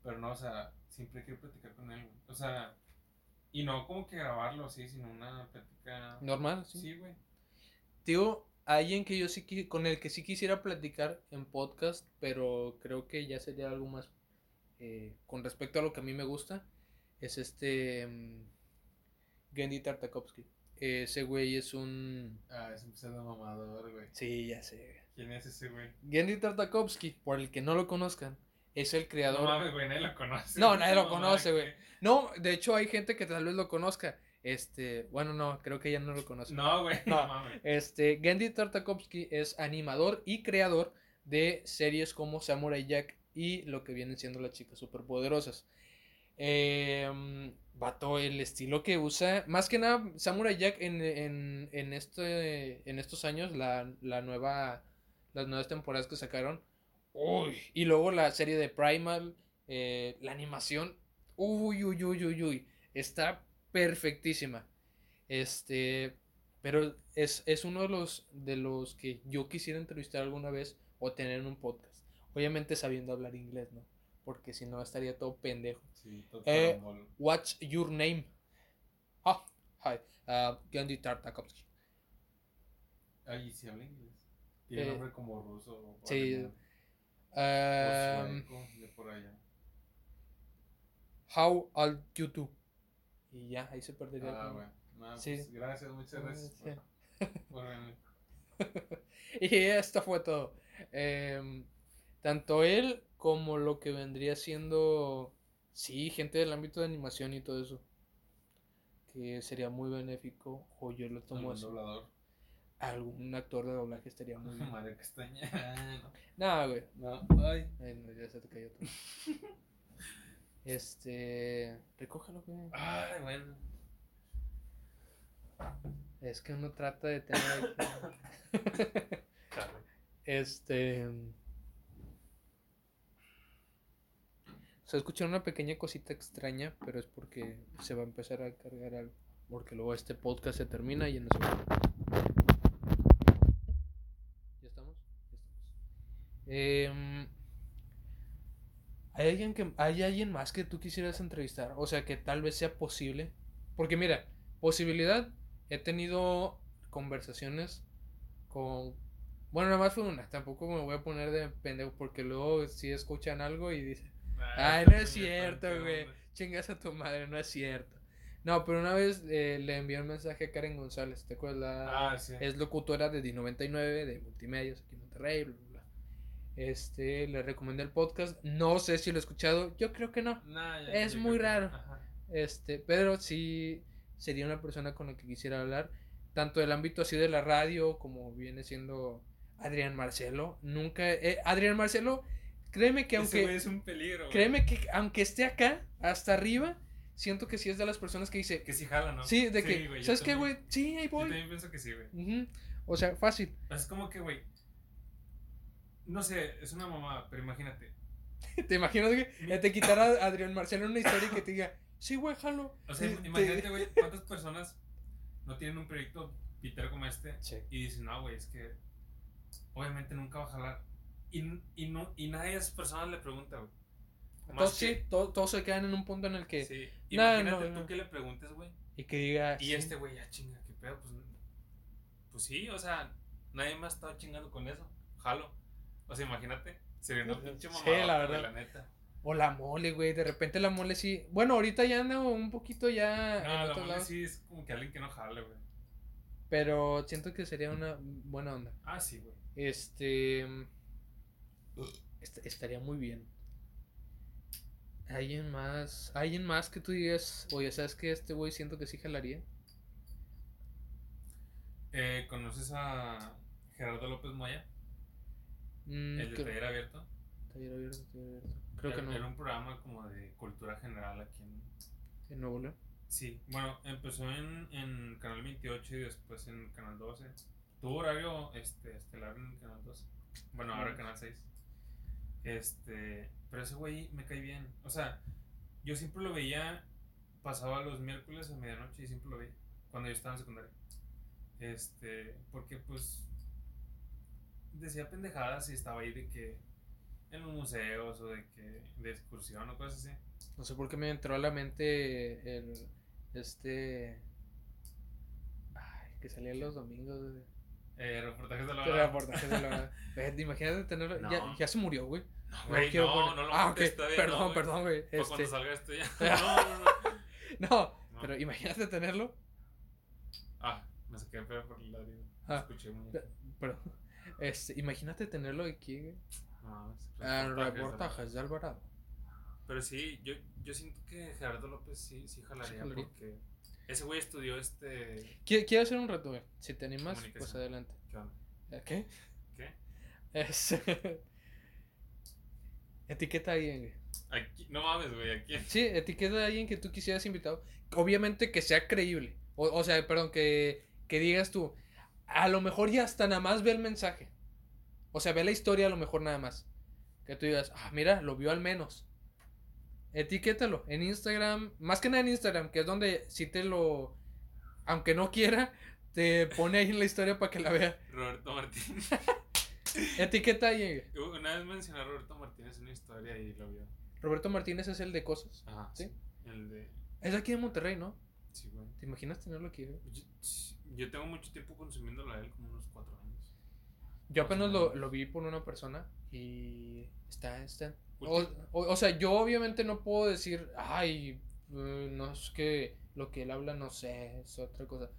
Pero no, o sea, siempre quiero platicar con él, güey. O sea, y no como que grabarlo así, sino una plática. Normal, sí. Sí, güey. Tío, alguien que yo sí con el que sí quisiera platicar en podcast, pero creo que ya sería algo más eh, con respecto a lo que a mí me gusta, es este mm, Gendy Tartakovsky. Ese güey es un... Ah, es un pseudo mamador, güey. Sí, ya sé. ¿Quién es ese, güey? Gendy Tartakovsky, por el que no lo conozcan, es el No creador... mames, güey, nadie lo conoce. No, nadie lo conoce, que- güey. No, de hecho hay gente que tal vez lo conozca. Este, bueno, no, creo que ya no lo conoce. No, güey, No. no mames. Este, Gendy Tartakovsky es animador y creador de series como Samurai Jack y lo que vienen siendo las chicas superpoderosas. Eh, vato, el estilo que usa, más que nada, Samurai Jack en, en, en, este, en estos años, la, la nueva, las nuevas temporadas que sacaron, uy, y luego la serie de Primal, eh, la animación, uy, uy, uy, uy, uy, está perfectísima. Este, pero es, es uno de los, de los que yo quisiera entrevistar alguna vez o tener en un podcast. Obviamente sabiendo hablar inglés, ¿no? Porque si no estaría todo pendejo. Sí, todo Eh. What's your name? Ah, hi, uh, Gandhi Tartakovsky. Ay, sí habla inglés. Tiene Eh, nombre como ruso. o sí, Um, de por allá. how old you do? Y ya, ahí se perdería. Ah, bueno. No, Sí. pues, gracias, muchas gracias. sí. por- por. Y esto fue todo. Em, tanto él como lo que vendría siendo, sí, gente del ámbito de animación y todo eso. Que sería muy benéfico, o yo lo tomo Algún así. doblador. Algún actor de doblaje estaría muy bien. Madre castaña. Nada, güey. No, ay. Ay, no, ya se te cayó todo. Este. Recógelo, güey. Ay, bueno. Es que uno trata de tener. Este. Se escucha una pequeña cosita extraña, pero es porque se va a empezar a cargar algo. Porque luego este podcast se termina y en eso. ¿Ya estamos? Ya estamos. Em, ¿hay, alguien que, ¿Hay alguien más que tú quisieras entrevistar? O sea, que tal vez sea posible. Porque mira, posibilidad, he tenido conversaciones con... Bueno, nada más fue una, tampoco me voy a poner de pendejo porque luego si escuchan algo y dicen, ay, no es cierto, güey, chingas a tu madre, no es cierto. No, pero una vez eh, le envié un mensaje a Karen González, ¿te acuerdas? Ah, sí. es locutora de D99, de multimedios aquí en Monterrey, bla, bla. Este, le recomendé el podcast, no sé si lo he escuchado, yo creo que no. Nah, ya- es muy que- raro. Este, pero sí sería una persona con la que quisiera hablar, tanto del ámbito así de la radio como viene siendo Adrián Marcelo. Nunca, eh, Adrián Marcelo, créeme que aunque, güey es un peligro. güey. créeme que aunque esté acá, hasta arriba, siento que sí es de las personas que dice, Que sí jala, ¿no? sí, de que, güey, yo ¿sabes qué, güey? Sí, ahí Yo voy. también pienso que sí, güey. O sea, fácil. Es como que, güey. No sé, es una mamá, pero imagínate. ¿Te imaginas que eh, te quitara a Adrián Marcelo una historia y que te diga, sí, güey, jalo? O sea, Y te- imagínate, güey, cuántas personas no tienen un proyecto pitero como este Sí. y dicen, no, güey, es que obviamente nunca va a jalar. Y, y, no, y nadie de esas personas le pregunta, güey. Todos, que- sí, to- todos se quedan en un punto en el que... Sí. Imagínate no, tú no. que le preguntes, güey. Y que diga... Y sí. este güey, ya chinga, qué pedo, pues. Pues sí, o sea, nadie más estaba chingando con eso. Jalo. O sea, imagínate. Sería una pinche Sí, mamada, la güey, verdad. la neta. O la mole, güey. De repente la mole sí. Bueno, ahorita ya anda un poquito ya en No, la otros mole sí es como que alguien que no jale, güey. Pero siento que sería una buena onda. Ah, sí, güey. Este. Est- estaría muy bien. ¿Alguien más? ¿Alguien más que tú digas, oye, ¿sabes que Este güey siento que sí jalaría. Eh, ¿Conoces a Gerardo López Moya? Mm, el de creo- Taller Abierto. Taller abierto, taller abierto. Creo que Era- no. Era un programa como de cultura general aquí en. En Nuevo León. Sí, bueno, empezó en, en Canal 28 y después en Canal 12. Tuvo horario este, estelar en Canal 12. Bueno, ahora Mm. Canal 6. Este, pero ese güey me cae bien. O sea, yo siempre lo veía, pasaba los miércoles a medianoche y siempre lo veía cuando yo estaba en secundaria. Este, porque pues decía pendejadas y estaba ahí de que en los museos o de que de excursión o cosas así. No sé por qué me entró a la mente el. Este. Ay, que salía los domingos. Eh, reportajes de la hora. reportajes de la Eh, Imagínate tenerlo. Ya, No. ya se murió, güey. No, güey, quiero no, poner- no lo Ah, ok. mates todavía, Perdón, no, perdón, güey. Para cuando Este, salga esto ya. No, no, no. no, No. pero imagínate tenerlo. Ah, me saqué feo por el ladrido. Ah. Escuché muy. Pero, este, imagínate tenerlo aquí, güey. No, es Ah, reportajes de la- reportajes de Alvarado. Pero sí, yo, yo siento que Gerardo López sí, sí jalaría, Sí jalaría. porque ese güey estudió este. Qui- Quiero hacer un reto, güey. Si te animas, pues adelante. ¿Qué ¿Qué? ¿Qué? Es... Etiqueta a alguien, güey. Aquí, no mames, güey, aquí. Sí, etiqueta a alguien que tú quisieras invitado. Obviamente que sea creíble. O, o sea, perdón, que, que digas tú. A lo mejor ya hasta nada más ve el mensaje. O sea, ve la historia a lo mejor nada más. Que tú digas, ah, mira, lo vio al menos. Etiquétalo en Instagram. Más que nada en Instagram, que es donde si te lo. Aunque no quiera, te pone ahí en la historia para que la vea. Roberto Martínez. Etiqueta güey. Una vez mencioné a Roberto Martínez en una historia y lo vio. Roberto Martínez es el de cosas. Ajá. ¿Sí? El de. Es aquí en Monterrey, ¿no? Sí, güey. ¿Te imaginas tenerlo aquí? güey? Yo, yo tengo mucho tiempo consumiéndolo a él, como unos cuatro años. Yo apenas lo, lo vi por una persona y está, está. O, o- o sea, yo obviamente no puedo decir, ay, eh, no es que lo que él habla, no sé, es otra cosa.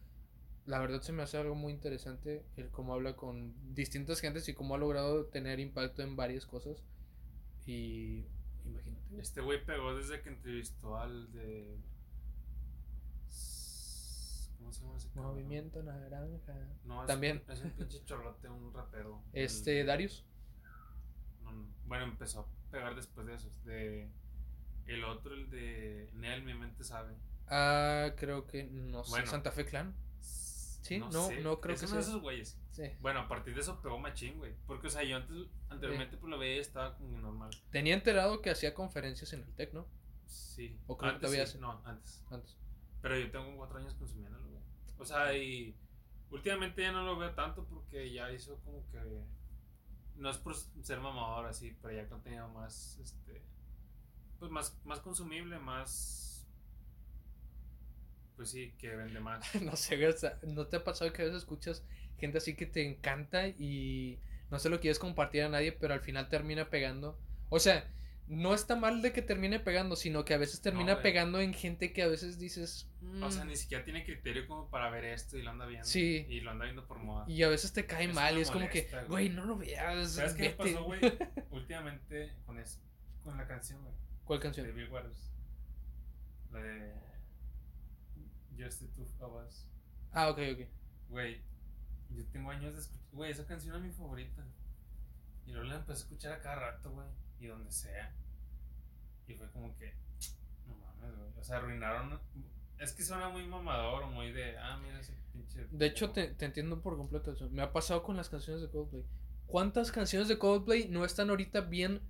La verdad se me hace algo muy interesante el cómo habla con distintas gentes y cómo ha logrado tener impacto en varias cosas. Y imagínate. Este güey pegó desde que entrevistó al de. ¿Cómo se llama ese? Movimiento naranja. No, es También. Es un pinche chorrote, un rapero. Este, El- Darius. no, no. Bueno, empezó pegar después de esos. De. El otro, el de. Nel, mi mente sabe. Ah, creo que, no sé, Bueno. Santa Fe Clan. Sí, no, sé. no creo es que uno de sea. esos güeyes. Sí. Bueno, a partir de eso pegó machín, güey. Porque, o sea, yo antes, anteriormente, pues lo veía y estaba como normal. Tenía enterado que hacía conferencias en el TEC, ¿no? Sí. ¿O creo que antes todavía sí. hace? No, antes. Antes. Pero yo tengo cuatro años consumiéndolo, güey. O sea, y últimamente ya no lo veo tanto porque ya hizo como que. No es por ser mamador así, pero ya contenido más, este. Pues más, más consumible, más. Pues sí, que vende más. No sé, ¿no te ha pasado que a veces escuchas gente así que te encanta y no se lo quieres compartir a nadie, pero al final termina pegando? O sea, no está mal de que termine pegando, sino que a veces termina pegando en gente que a veces dices... O sea, "Mm", ni siquiera tiene criterio como para ver esto y lo anda viendo. Sí. Y lo anda viendo por moda. y a veces te cae Eso mal y es como que, güey, no lo veas. ¿Sabes qué me vete". pasó, güey? Últimamente con eso. Con la canción, güey. ¿Cuál De canción? Bill Waters. La de. Just the Two of Us. Ah, ok, ok. Güey, yo tengo años de escuchar. Güey, esa canción es mi favorita. Y luego la empecé a escuchar a cada rato, güey. Y donde sea. Y fue como que. No mames, güey. O sea, arruinaron. Es que suena muy mamador o muy de. Ah, mira ese pinche. De hecho, te, te entiendo por completo eso. Me ha pasado con las canciones de Coldplay. ¿Cuántas canciones de Coldplay no están ahorita bien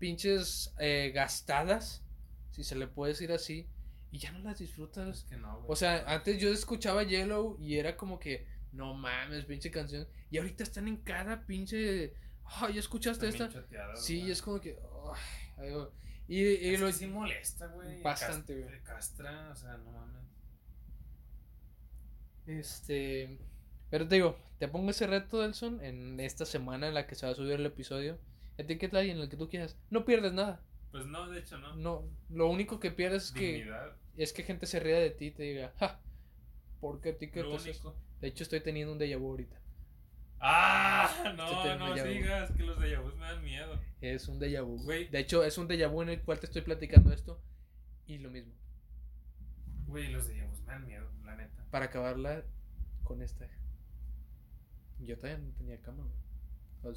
pinches eh, gastadas? Si se le puede decir así. Y ya no las Es disfrutas. que no, güey. O sea, antes yo escuchaba Yellow y era como que, no mames, pinche canción. Y ahorita están en cada pinche... Ay, ¿ya escuchaste esta? Sí, es como que... ay, ay, güey. y, y Es lo- que sí molesta, güey. Bastante, Castra- güey. Castra, o sea, no mames. Este. Pero te digo, te pongo ese reto, Delson, en esta semana en la que se va a subir el episodio. Etiqueta alguien en el que tú quieras. No pierdes nada. Pues no, de hecho, no. No, lo único que pierdes es que, es que gente se ría de ti y te diga, ja, ¿por qué etiquetas esto?". único. De hecho, estoy teniendo un déjà vu ahorita. ¡Ah! Este No, no digas que los de vus me dan miedo. Es un déjà vu. Güey. De hecho, es un déjà vu en el cual te estoy platicando esto. Y lo mismo. Güey, los vus me dan miedo, la neta. Para acabarla con esta. Yo todavía no tenía cama, güey.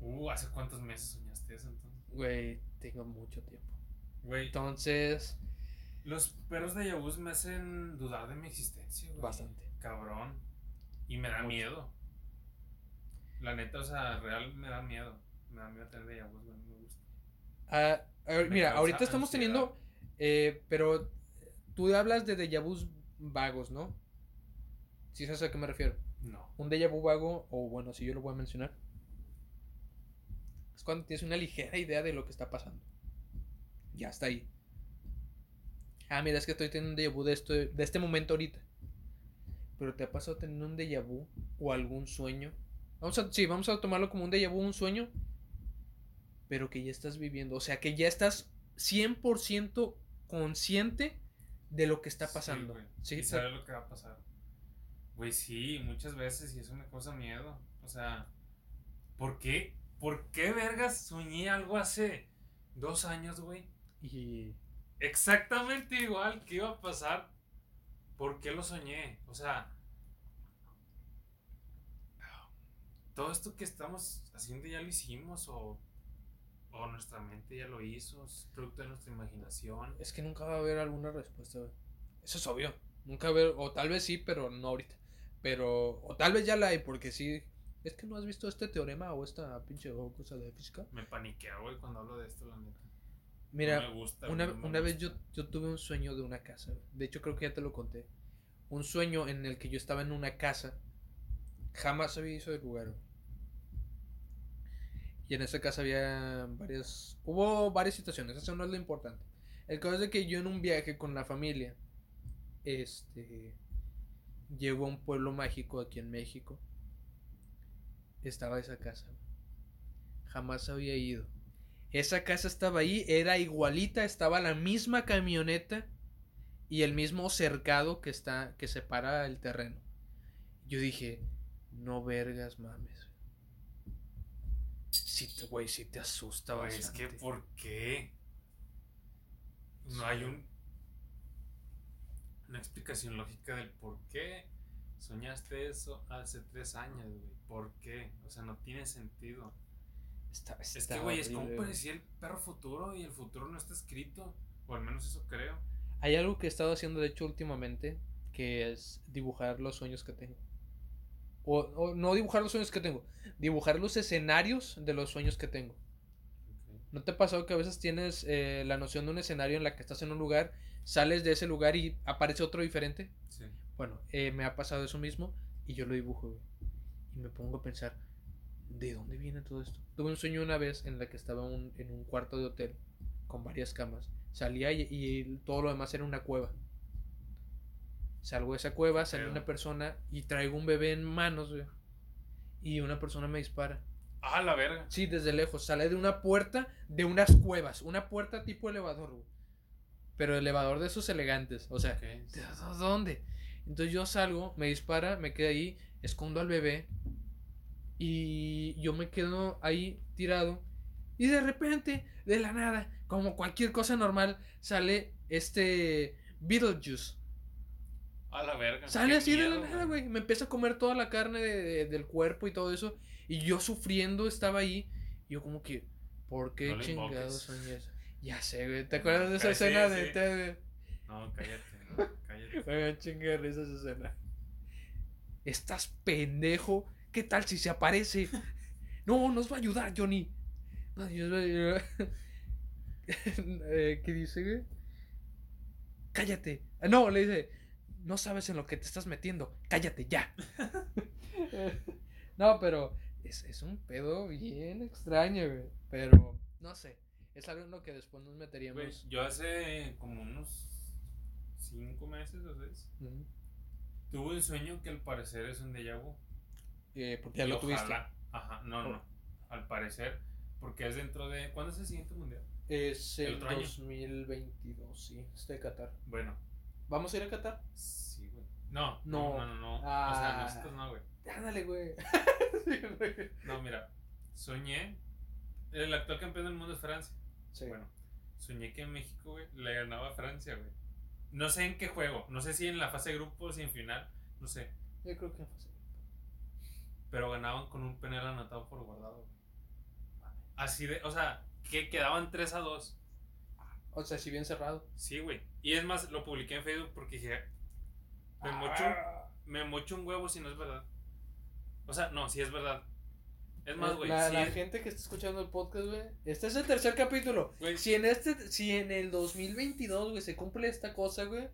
Uh, ¿hace cuántos meses soñaste eso entonces? Güey, tengo mucho tiempo. Güey, Entonces, los perros de vus me hacen dudar de mi existencia, güey. Bastante. Cabrón. Y me da Mucho. miedo. La neta, o sea, real me da miedo. Me da miedo tener de vus, güey, no me gusta. Ah, a ver, Me mira, ahorita estamos ansiedad. teniendo, eh, pero tú hablas de déjà vus vagos, ¿no? ¿Sí sabes a qué me refiero? No. Un déjà vu vago, o bueno, si yo lo voy a mencionar, es cuando tienes una ligera idea de lo que está pasando. Ya está ahí. Ah, mira, es que estoy teniendo un déjà vu de, esto, de este momento ahorita. Pero te ha pasado teniendo un déjà vu o algún sueño. Vamos a, sí, vamos a tomarlo como un déjà vu, un sueño. Pero que ya estás viviendo. O sea, que ya estás 100% consciente de lo que está pasando. Sí. Sí, y sabes lo que va a pasar. Güey, sí, muchas veces y eso me causa miedo. O sea, ¿por qué? ¿Por qué vergas soñé algo hace dos años, güey? y Exactamente igual que iba a pasar. ¿Por qué lo soñé? O sea, todo esto que estamos haciendo ya lo hicimos o, o nuestra mente ya lo hizo, es producto de nuestra imaginación. Es que nunca va a haber alguna respuesta, güey. Eso es obvio. Nunca va a haber, o tal vez sí, pero no ahorita. Pero, o tal vez ya la hay, porque sí. Es que no has visto este teorema o esta pinche cosa de física. Me paniquea, güey, cuando hablo de esto, la neta. Mira, no me gusta, una, güey, no me una vez yo, yo tuve un sueño de una casa. De hecho, creo que ya te lo conté. Un sueño en el que yo estaba en una casa. Jamás había visto el lugar. Y en esa casa había varias. Hubo varias situaciones, eso no es lo importante. El caso es de que yo en un viaje con la familia. Este. Llego a un pueblo mágico aquí en México. Estaba esa casa. Jamás había ido. Esa casa estaba ahí, era igualita, estaba la misma camioneta y el mismo cercado que está que separa el terreno. Yo dije, no vergas mames. Sí, te- güey, sí te asusta Güey, es que, ¿por qué? No hay un. Una explicación lógica del por qué soñaste eso hace tres años, güey. ¿Por qué? O sea, no tiene sentido. Está- Es está que, güey, es como parecía el perro futuro y el futuro no está escrito. O al menos eso creo. Hay algo que he estado haciendo, de hecho, últimamente, que es dibujar los sueños que tengo. O, o no dibujar los sueños que tengo, dibujar los escenarios de los sueños que tengo. ¿No te ha pasado que a veces tienes eh, la noción de un escenario en la que estás en un lugar, sales de ese lugar y aparece otro diferente? Sí. Bueno, eh, me ha pasado eso mismo y yo lo dibujo, güey. Y me pongo a pensar, ¿de dónde viene todo esto? Tuve un sueño una vez en la que estaba un- en un cuarto de hotel con varias camas. Salía y, y todo lo demás era una cueva. Salgo de esa cueva, sale una persona y traigo un bebé en manos, güey. Y una persona me dispara. Ah, la verga. Sí, desde lejos. Sale de una puerta de unas cuevas. Una puerta tipo elevador, güey. Pero elevador de esos elegantes. O sea. ¿de dó- dónde? Entonces yo salgo, me dispara, me quedo ahí, escondo al bebé. Y yo me quedo ahí tirado. Y de repente, de la nada, como cualquier cosa normal, sale este Beetlejuice. A la verga. Sale así de la nada, güey. Me empieza a comer toda la carne de- de- del cuerpo y todo eso. Y yo sufriendo estaba ahí. Y yo como que, ¿por qué No chingados soñé eso? Ya sé, güey. ¿Te acuerdas de esa escena sí. de? No, cállate. no, cállate. Me risa esa escena. Estás pendejo. ¿Qué tal si se aparece? No, nos va a ayudar, Johnny. No, Dios va a ayudar. Eh, ¿Qué dice, güey? Cállate. Ah, No, le dice, no sabes en lo que te estás metiendo. Cállate ya. no, pero es, es un pedo bien extraño, güey. Pero, no sé. Es algo en lo que después nos meteríamos. Güey, yo hace como unos cinco meses o seis tuve un sueño que al parecer es un déjà vu. Eh, porque ya Y lo tuviste. ojalá- Ajá, no, no, no. Al parecer, porque es dentro de. ¿Cuándo es el siguiente mundial? Es El el otro año. 2022, sí. Está de Qatar. Bueno, ¿Vamos a ir a Qatar? sí, güey. No, No. no, no, no. no. O Ah. sea, nosotros no, güey. Ándale, güey. sí, güey. No, mira, soñé. El actual campeón del mundo es Francia. Sí. Bueno, soñé que México, güey, le ganaba a Francia, güey. No sé en qué juego. No sé si en la fase de grupos y en final. No sé. Yo creo que fue así. Pero ganaban con un penal anotado por guardado, güey. Así de. O sea, que quedaban 3 a 2. O sea, si bien cerrado. Sí, güey. Y es más, lo publiqué en Facebook porque dije. Me mocho, Ah. me mocho un huevo si no es verdad. O sea, no, si es verdad. Es más, güey. La, si la es- gente que está escuchando el podcast, güey. Este es el tercer capítulo. güey, Si en este, si en el 2022, güey, se cumple esta cosa, güey.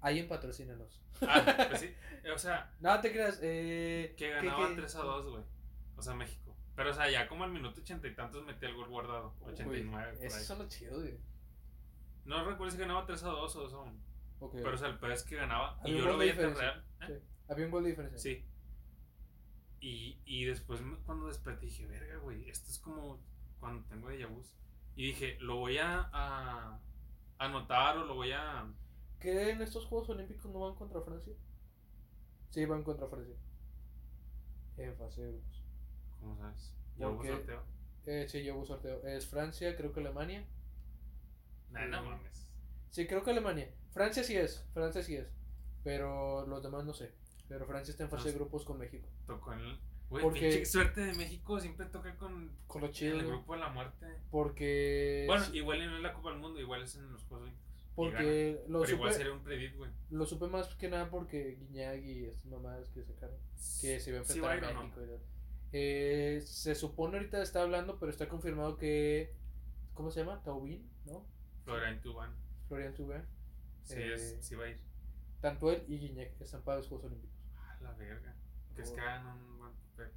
Alguien patrocínanos. Ah, pues sí. O sea, No te creas, eh. que ¿qué- ganaba qué? 3 a 2, güey. O sea, México. Pero, o sea, ya como al minuto ochenta y tantos metía el gol guardado. 89. por Esos ahí. son los chidos, güey. No recuerdo si ganaba 3 a 2 o 2 a 1. Ok. Pero, o sea, el peor es que ganaba. Y yo lo veía diferencia. real. ¿eh? Sí. Había un gol de diferencia. Sí. Y, y después cuando desperté dije, verga, güey, esto es como cuando tengo de vus. Y dije, lo voy a, anotar o lo voy a... ¿Que en estos Juegos Olímpicos no van contra Francia? Sí, van contra Francia. En fase de grupos. ¿Cómo sabes? ¿Por Yabus qué? sorteo. Eh, sí, hubo sorteo. Es Francia, creo que Alemania. Nah, no mames. Sí, creo que Alemania. Francia sí es, Francia sí es. Pero los demás no sé. Pero Francia está en fase de grupos con México. Tocó en el... Güey, Porque- suerte de México siempre toca con Con lo en chido. el grupo de la muerte. Porque. Bueno, igual y no es la Copa del Mundo, igual es en los Juegos Olímpicos. Porque gana. lo Pero igual supe, sería un predit, güey. lo supe más que nada porque Guiñag y estas mamadas que sacaron. Que se iba a Sí, enfrentar va a no. México. y tal. Eh, se supone ahorita está hablando, pero está confirmado que. ¿Cómo se llama? Taubín, ¿no? Florian Tubán. Florian Thauvin. Sí, Eh, es, sí va a ir. Tanto él y Guiñac están para los Juegos Olímpicos. A la verga. Que es Oh. que hagan un buen papel.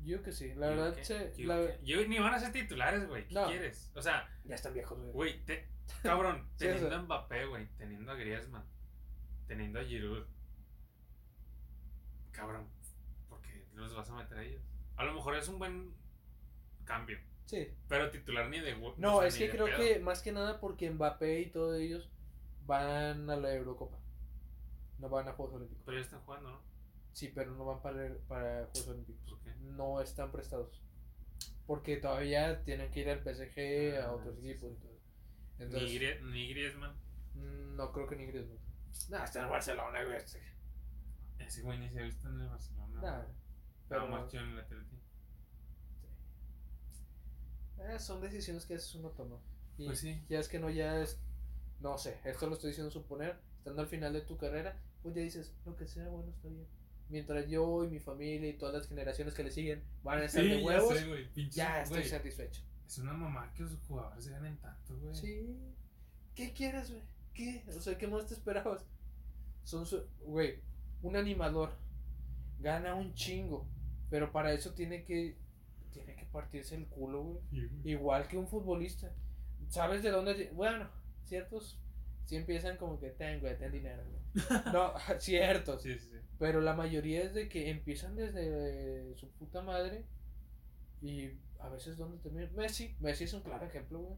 Yo que sí, la Yo verdad que- se. yo la- que- yo- ni van a ser titulares, güey. ¿Qué No. quieres? O sea, Ya están viejos, güey. güey, te- cabrón, teniendo a Mbappé, güey, teniendo a Griezmann, teniendo a Giroud. Cabrón, ¿por qué los vas a meter a ellos? A lo mejor es un buen cambio, Sí. pero titular ni de No, o sea, es ni que creo pedo. que más que nada porque Mbappé y todos ellos van a la Eurocopa. No van a Juegos Olímpicos. Pero ya están jugando, ¿no? Sí, pero no van para, para Juegos Olímpicos. ¿Por qué? No están prestados. Porque todavía tienen que ir al PSG, a Ah, otros sí, equipos sí. y todo. Ni, Entonces, Grie- ni Griezmann. mm, no creo que ni Griezmann. Nah, está en Barcelona, güey. este. Ese güey ni se ha visto en el Barcelona. Nah, Nada pero más chido en el Atleti. Eh, son decisiones que a veces uno toma. Y Pues sí. ya es que no, ya es. No sé, esto lo estoy diciendo suponer. Estando al final de tu carrera, pues ya dices, lo que sea, bueno, está bien. Mientras yo y mi familia y todas las generaciones que le siguen van a estar Sí, de ya huevos, sé, ya estoy satisfecho. Es una mamá que los jugadores se ganen tanto, güey. Sí. ¿Qué quieres, güey? ¿Qué? O sea, ¿qué más te esperabas? Son su... Güey, un animador gana un chingo, pero para eso tiene que partirse el culo, güey. Sí, güey. Igual que un futbolista. ¿Sabes de dónde? Bueno, ciertos sí empiezan como que ten, güey, ten dinero, güey. No, ciertos. Sí, sí, sí. Pero la mayoría es de que empiezan desde su puta madre y a veces donde terminan. Messi, Messi es un claro ejemplo, güey.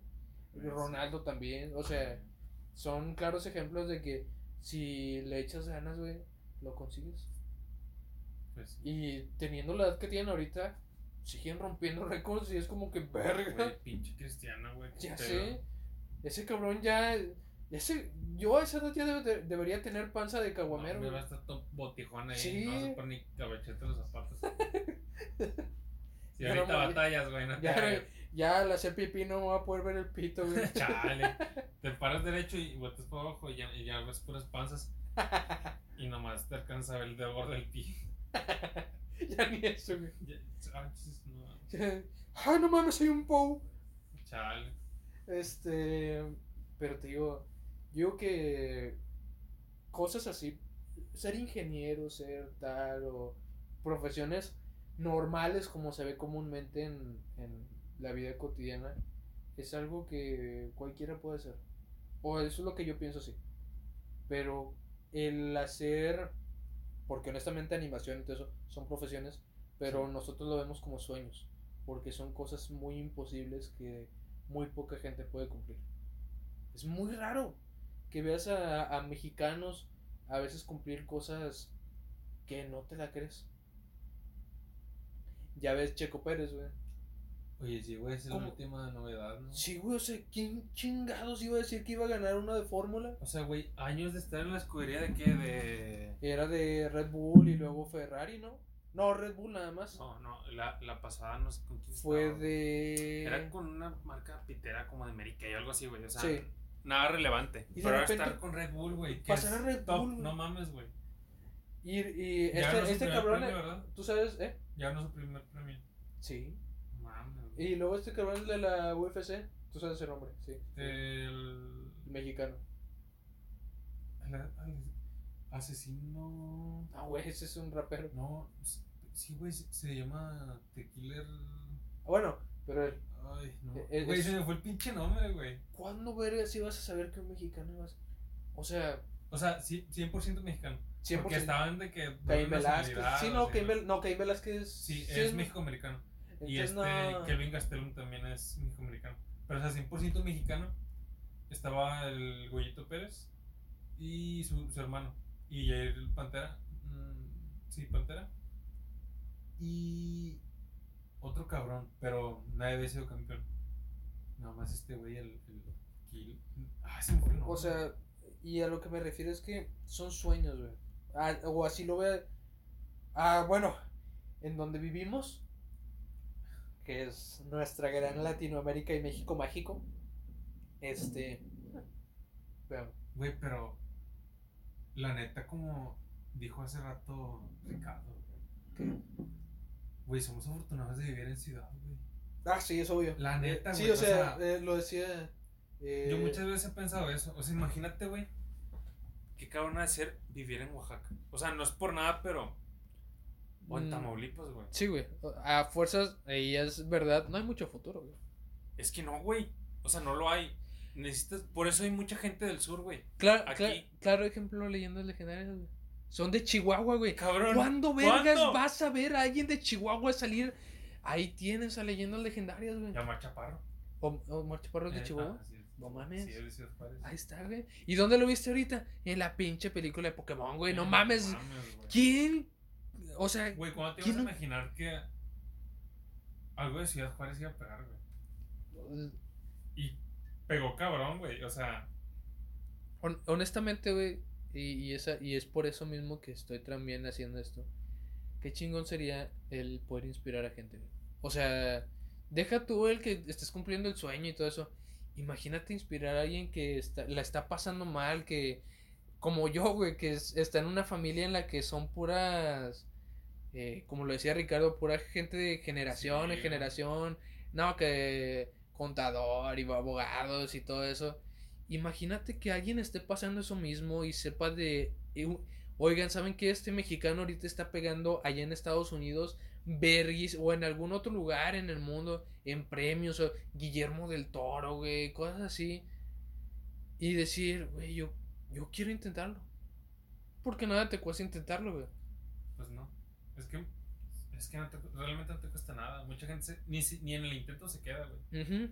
Messi. Ronaldo también, o sea, son claros ejemplos de que si le echas ganas, güey, lo consigues. Pues. Y teniendo la edad que tienen ahorita, siguen rompiendo récords y es como que verga. Güey, pinche Cristiano, güey. Ya pedo. sé. Ese cabrón ya. sé, yo a esa edad ya de- debería tener panza de No, caguamero. me va a estar todo botijón ahí. Sí. No vas a poner ni cabechete los zapatos. Si ahorita no, batallas, güey, no te Ya, hagas. ya al hacer pipí no me va a poder ver el pito, güey. Chale. Te paras derecho y botas para abajo y ya, y ya ves puras panzas. Y nomás te alcanza a ver el dedo del pie. Ya ni eso, güey. Ya- ah, no. No mames, soy un pou. Chale. Este. Pero te digo, digo que cosas así, ser ingeniero, ser tal, o profesiones normales como se ve comúnmente en, en la vida cotidiana, es algo que cualquiera puede hacer. O eso es lo que yo pienso así. Pero el hacer, porque honestamente animación y todo eso son profesiones, pero Sí. nosotros lo vemos como sueños, porque son cosas muy imposibles que muy poca gente puede cumplir. Es muy raro que veas a, a mexicanos a veces cumplir cosas que no te la crees. Ya ves Checo Pérez, güey. Oye, sí, güey, es la última novedad, ¿no? Sí, güey, o sea, ¿quién chingados iba a decir que iba a ganar una de fórmula? O sea, güey, años de estar en la escudería de qué? De. Era de Red Bull y luego Ferrari, ¿no? No, Red Bull nada más. No, no, la, la pasada no sé con quién Fue estaba, de... Era con una marca pitera como de América y algo así, güey. O sea, Sí. nada relevante. Y Pero repente- estar con Red Bull, güey. Pasar a Red top, Bull. No mames, güey. Y, y este, este cabrón, premio. ¿tú sabes? ¿Eh? Ya no su primer premio. Sí. Y luego este cabrón es de la UFC, tú sabes el nombre, sí. El. El mexicano. el- el asesino. Ah, güey, ese es un rapero. No, sí, güey, se, llama The Killer. Ah, Bueno, pero él, Ay, no. Eh, eh, Güey, es- se me fue el pinche nombre, güey. ¿cuándo vergas si vas a saber que un mexicano ibas? O sea, O sea, sí, 100% mexicano. 100%. Porque estaban de que. Caín Velázquez. Sí, no, Caín Vel- no, Caín Velázquez. Sí, sí es México-americano. Y este no. Kelvin Gastelum también es México-americano. Pero o sea, 100% mexicano. Estaba el Goyito Pérez y su, su hermano. Y el Pantera. mm, sí, Pantera. Y otro cabrón, pero nadie había sido campeón. Nada más este güey, el, el Kill. Ah, se el nombre. O sea, y a lo que me refiero es que son sueños, güey. Ah, o así lo ve. Ah, bueno, en donde vivimos, que es nuestra gran Latinoamérica y México mágico. Este. Güey, pero la neta, como dijo hace rato Ricardo, ¿qué? güey, somos afortunados de vivir en ciudad, güey. Ah, sí, es obvio. La neta, Sí, güey, o o sea, sea, eh, lo decía. eh, Yo muchas veces he pensado eso. O sea, imagínate, güey, qué cabrón ha de ser vivir en Oaxaca. O sea, no es por nada, pero O en Mm. Tamaulipas, güey. Sí, güey. A fuerzas, y es verdad, no hay mucho futuro, güey. Es que no, güey. O sea, no lo hay. Necesitas. Por eso hay mucha gente del sur, güey. Claro, Aquí. cla- claro ejemplo, leyendas legendarias, güey. Son de Chihuahua, güey. Cabrón. ¿Cuándo vergas ¿cuándo? vas a ver a alguien de Chihuahua salir? Ahí tienes a leyendas legendarias, güey. Llama Chaparro. ¿O, o Chaparro es de Eh, Chihuahua? ah, sí, No mames. Sí, Juárez. Ahí está, güey. ¿Y dónde lo viste ahorita? En la pinche película de Pokémon, güey. No mames. ¿Quién? O sea, Güey, ¿cuándo te ¿Quién ibas a no- imaginar que algo de Ciudad Juárez iba a pegar, güey? Y pegó cabrón, güey. O sea, hon- honestamente, güey. Y, y, esa, y es por eso mismo que estoy también haciendo esto. Qué chingón sería el poder inspirar a gente, güey. O sea, deja tú el que estés cumpliendo el sueño y todo eso. Imagínate inspirar a alguien que está, la está pasando mal, que como yo, güey, que es- está en una familia en la que son puras, eh, como lo decía Ricardo, pura gente de generación Sí, en generación. No, que contador y abogados y todo eso. Imagínate que alguien esté pasando eso mismo y sepa de... Oigan, ¿saben que este mexicano ahorita está pegando allá en Estados Unidos verguis o en algún otro lugar en el mundo en premios o Guillermo del Toro, güey, cosas así? Y decir, güey, yo, yo quiero intentarlo. Porque nada te cuesta intentarlo, güey. Es que. Es que no te- realmente no te cuesta nada. Mucha gente se- ni, ni en el intento se queda, güey.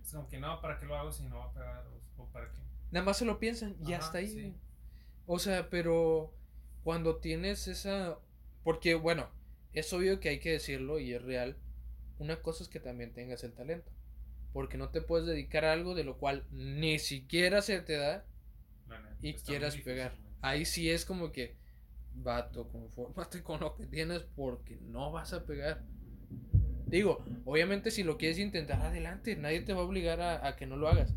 Es como que no, ¿para qué lo hago si no va a pegar? O, para qué. Nada más se lo piensan y está ahí. sí. O sea, pero cuando tienes esa... Porque, bueno, es obvio que hay que decirlo y es real. Una cosa es que también tengas el talento. Porque no te puedes dedicar a algo de lo cual ni siquiera se te da y quieras difícil, pegar. Ahí sí es como que, vato, confórmate con lo que tienes porque no vas a pegar. Digo, obviamente si lo quieres intentar adelante, nadie te va a obligar a, a que no lo hagas.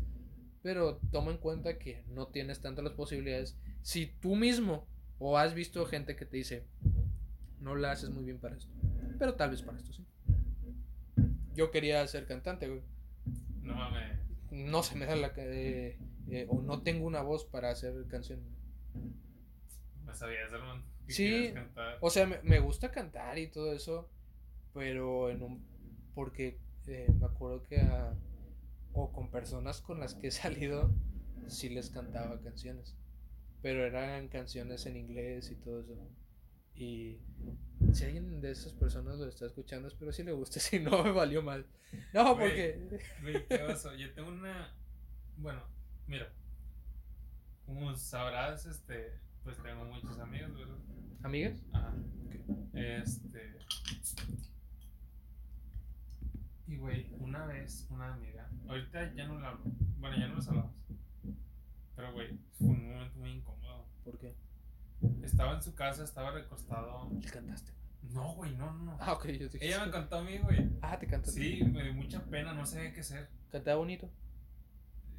Pero toma en cuenta que no tienes tantas las posibilidades. Si tú mismo o has visto gente que te dice, no la haces muy bien para esto. Pero tal vez para esto sí. Yo quería ser cantante, güey. No mames. No se me da la... eh, eh, o no tengo una voz para hacer canciones. Sabías, hermano. Sí. cantar. O sea, me, me gusta cantar y todo eso, pero en un... Porque eh, me acuerdo que a... O con personas con las que he salido, sí les cantaba canciones. Pero eran canciones en inglés y todo eso. Y si alguien de esas personas lo está escuchando, espero si le guste, si no me valió mal. No, porque... Güey, ¿qué? Yo tengo una. Bueno, mira. Como sabrás, este. Pues tengo muchos amigos, ¿verdad? ¿Amigas? Ajá. Este. Y güey, una vez una amiga. Ahorita ya no la hablo. Bueno, ya no nos hablamos. Pero güey, fue un momento muy incómodo. ¿Por qué? Estaba en su casa, estaba recostado. ¿Le cantaste? No, güey, no, no, no. Ah, ok, yo dije... Ella me cantó a mí, güey. Ah, te cantaste. Sí, me dio mucha pena, no sabía qué hacer. Cantaba bonito.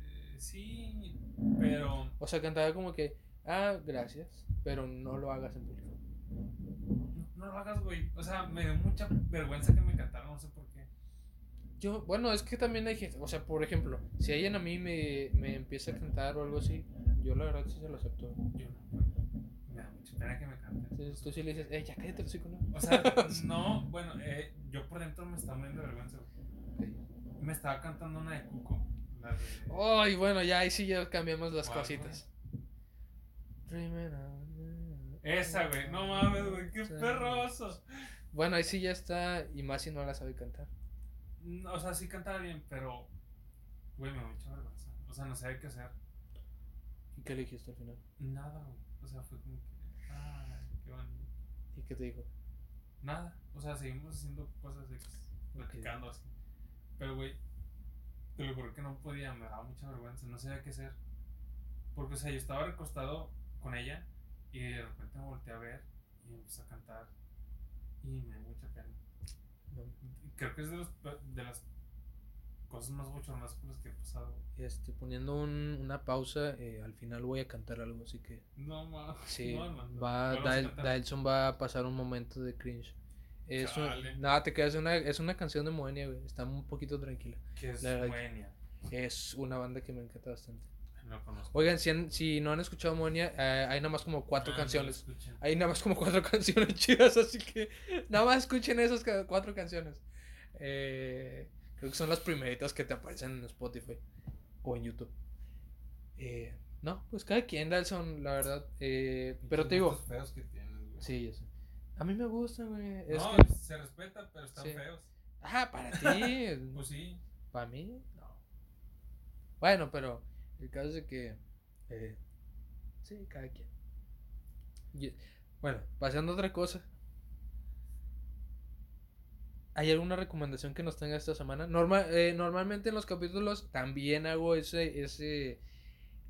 Eh, sí, pero. O sea, cantaba como que, ah, gracias, pero no lo hagas en público. No, no lo hagas, güey. O sea, me dio mucha vergüenza que me cantara, no sé por qué. Yo, bueno, es que también hay gente, o sea, por ejemplo, si alguien a mí me, me empieza a cantar o algo así, yo la verdad sí se lo acepto. Yo no, güey. Me da mucha pena que me canten. Entonces tú sí le dices, eh, ya cállate ¿no? O sea, no, bueno, eh, yo por dentro me estaba muriendo de vergüenza, güey. Me estaba cantando una de Cuco. La de. Ay, bueno, ya ahí sí ya cambiamos las ¿Cuál, cositas. Esa, güey. No mames, güey. Qué perroso. Bueno, ahí sí ya está, y más si no la sabe cantar. No, O sea, sí cantaba bien, pero. Güey, me da mucha vergüenza. O sea, no sabía qué hacer. ¿Y qué le dijiste al final? Nada, güey. O sea, fue como que. Ay, qué bonito. ¿Y qué te dijo? Nada. O sea, seguimos haciendo cosas X. Platicando así. Pero, güey. Te lo juro que no podía. Me daba mucha vergüenza. No sabía qué hacer. Porque, o sea, yo estaba recostado con ella. Y de repente me volteé a ver. Y empecé a cantar. Y me dio mucha pena. No. Creo que es de, los, de las cosas más bochornosas por las que he pasado. Este, poniendo un- una pausa, eh, al final voy a cantar algo, así que No, mames. sí, no, no, no. va, ¿Cuál vas a Dael-? Daelson va a pasar un momento de cringe. Es un- nada, te quedas, una, es una canción de Moenia, güey, está un poquito tranquila. Que es Moenia. Es una banda que me encanta bastante. No conozco. Oigan, si, han- si no han escuchado Moenia, eh, hay nada más como cuatro Ah, canciones. Hay nada más como cuatro canciones chidas, así que nada más escuchen esas cuatro canciones. Eh, creo que son las primeritas que te aparecen en Spotify o en YouTube. Eh, no, pues cada quien, Dalson, la verdad. Eh, pero te digo, feos que tienes, güey. sí, ya sé. A mí me gusta, güey. Es no, que- se respeta, pero están Sí. feos. Ah, para ti. Pues sí. Para mí, no. Bueno, pero el caso es que. eh, sí, cada quien. Bueno, pasando a otra cosa. ¿Hay alguna recomendación que nos tenga esta semana? Norma- eh, normalmente en los capítulos también hago ese. ese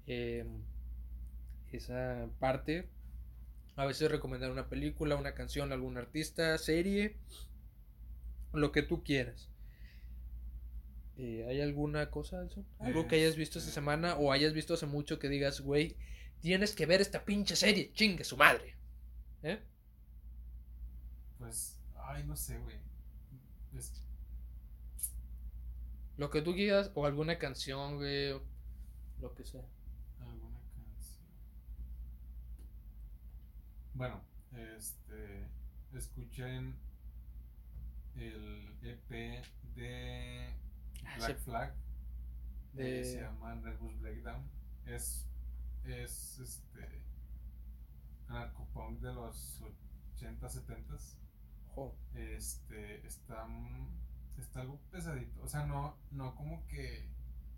eh, esa parte. A veces recomendar una película, una canción, algún artista, serie. Lo que tú quieras. Eh, ¿Hay alguna cosa, Alson? Algo que hayas visto esta Este- semana o hayas visto hace mucho que digas, güey, tienes que ver esta pinche serie, chingue su madre. ¿Eh? Pues, ay, no sé, güey. Es- Lo que tú quieras o alguna canción, güey, o lo que sea. alguna canción. Bueno, este. Escuchen el EP de Ah, Black Flag. de- eh, Se llama Nervous Breakdown. Es. Es este. Anarcopunk de los 80, 70 Oh, Este. Está. Está algo pesadito. O sea, no, no como que.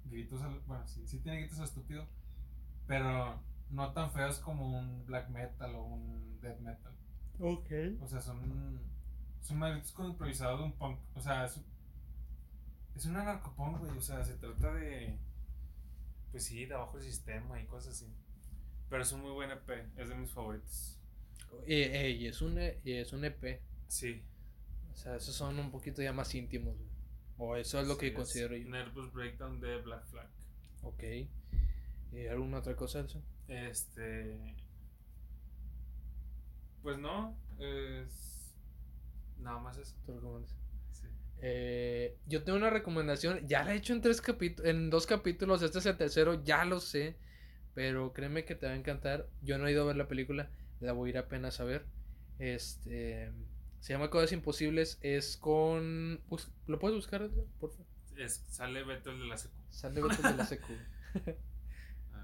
Gritos al. Bueno, sí, sí tiene gritos estúpido. Pero no tan feos como un black metal o un death metal. ok. O sea, son. Son gritos improvisados de un punk. O sea, es. Es un anarcopunk, güey. O sea, se trata de. Pues sí, de abajo del sistema y cosas así. Pero es un muy buen EP. Es de mis favoritos. Eh, eh, y es un, E- y es un EP. Sí. O sea, esos son un poquito ya más íntimos, güey. O eso es lo Sí, que considero yo. Nervous Breakdown de Black Flag. Ok. ¿Y alguna otra cosa, Alson? Este. Pues no, es. Nada más eso. ¿Te recomiendas? Eh, yo tengo una recomendación, ya la he hecho en tres capítulos, en dos capítulos, este es el tercero, ya lo sé, pero créeme que te va a encantar. Yo no he ido a ver la película, la voy a ir apenas a ver. Este, se llama Cosas Imposibles, es con, ¿lo puedes buscar, por favor? Es, sale Beto el de la secu. Sale Beto de la secu. A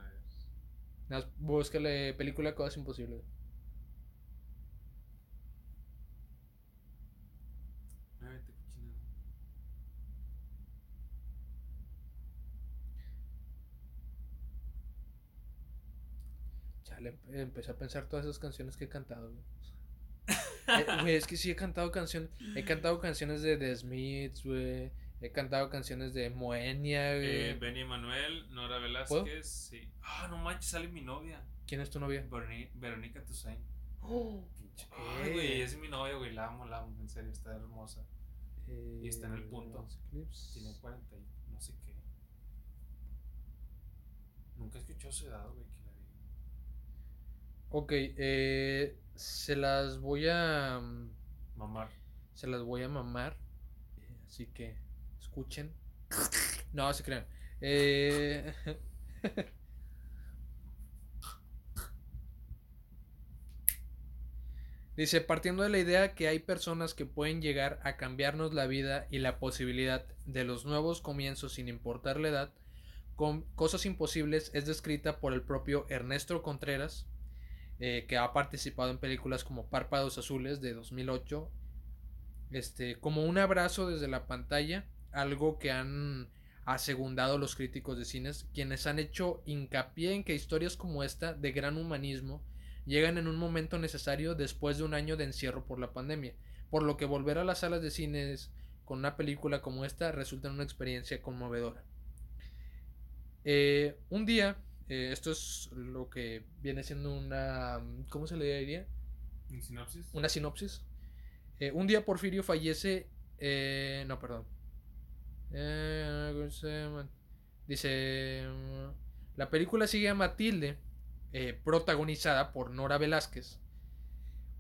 ver. Búscale película Cosas Imposibles. Ay, vete cochinado. Empecé a pensar todas esas canciones que he cantado, güey. Eh, güey, es que sí he cantado canciones. He cantado canciones de The Smiths, güey. He cantado canciones de Moenia, güey. Eh, Benny Emanuel, Nora Velázquez. Sí. Ah, no manches, sale mi novia. ¿Quién es tu novia? Veroni- Verónica Toussaint. Oh, Ay, güey, es mi novia, güey. La amo, la amo. En serio, está hermosa. eh, Y está en el punto. clips. Tiene 40 y no sé qué. Nunca escuchó su edad, güey. Ok, eh, se las voy a. mm, Mamar. Se las voy a mamar. Así que escuchen. No, se crean. Eh, Dice, partiendo de la idea que hay personas que pueden llegar a cambiarnos la vida y la posibilidad de los nuevos comienzos sin importar la edad, con Cosas Imposibles es descrita por el propio Ernesto Contreras, eh, que ha participado en películas como Párpados Azules de 2008, este, como un abrazo desde la pantalla, algo que han asegundado los críticos de cines, quienes han hecho hincapié en que historias como esta, de gran humanismo, llegan en un momento necesario después de un año de encierro por la pandemia, por lo que volver a las salas de cines con una película como esta resulta en una experiencia conmovedora. Eh, un día, eh, esto es lo que viene siendo una, ¿cómo se le diría? ¿En sinopsis? Una sinopsis. Eh, un día Porfirio fallece. eh, no, perdón. Dice. mm, La película sigue a Matilde, protagonizada por Nora Velázquez.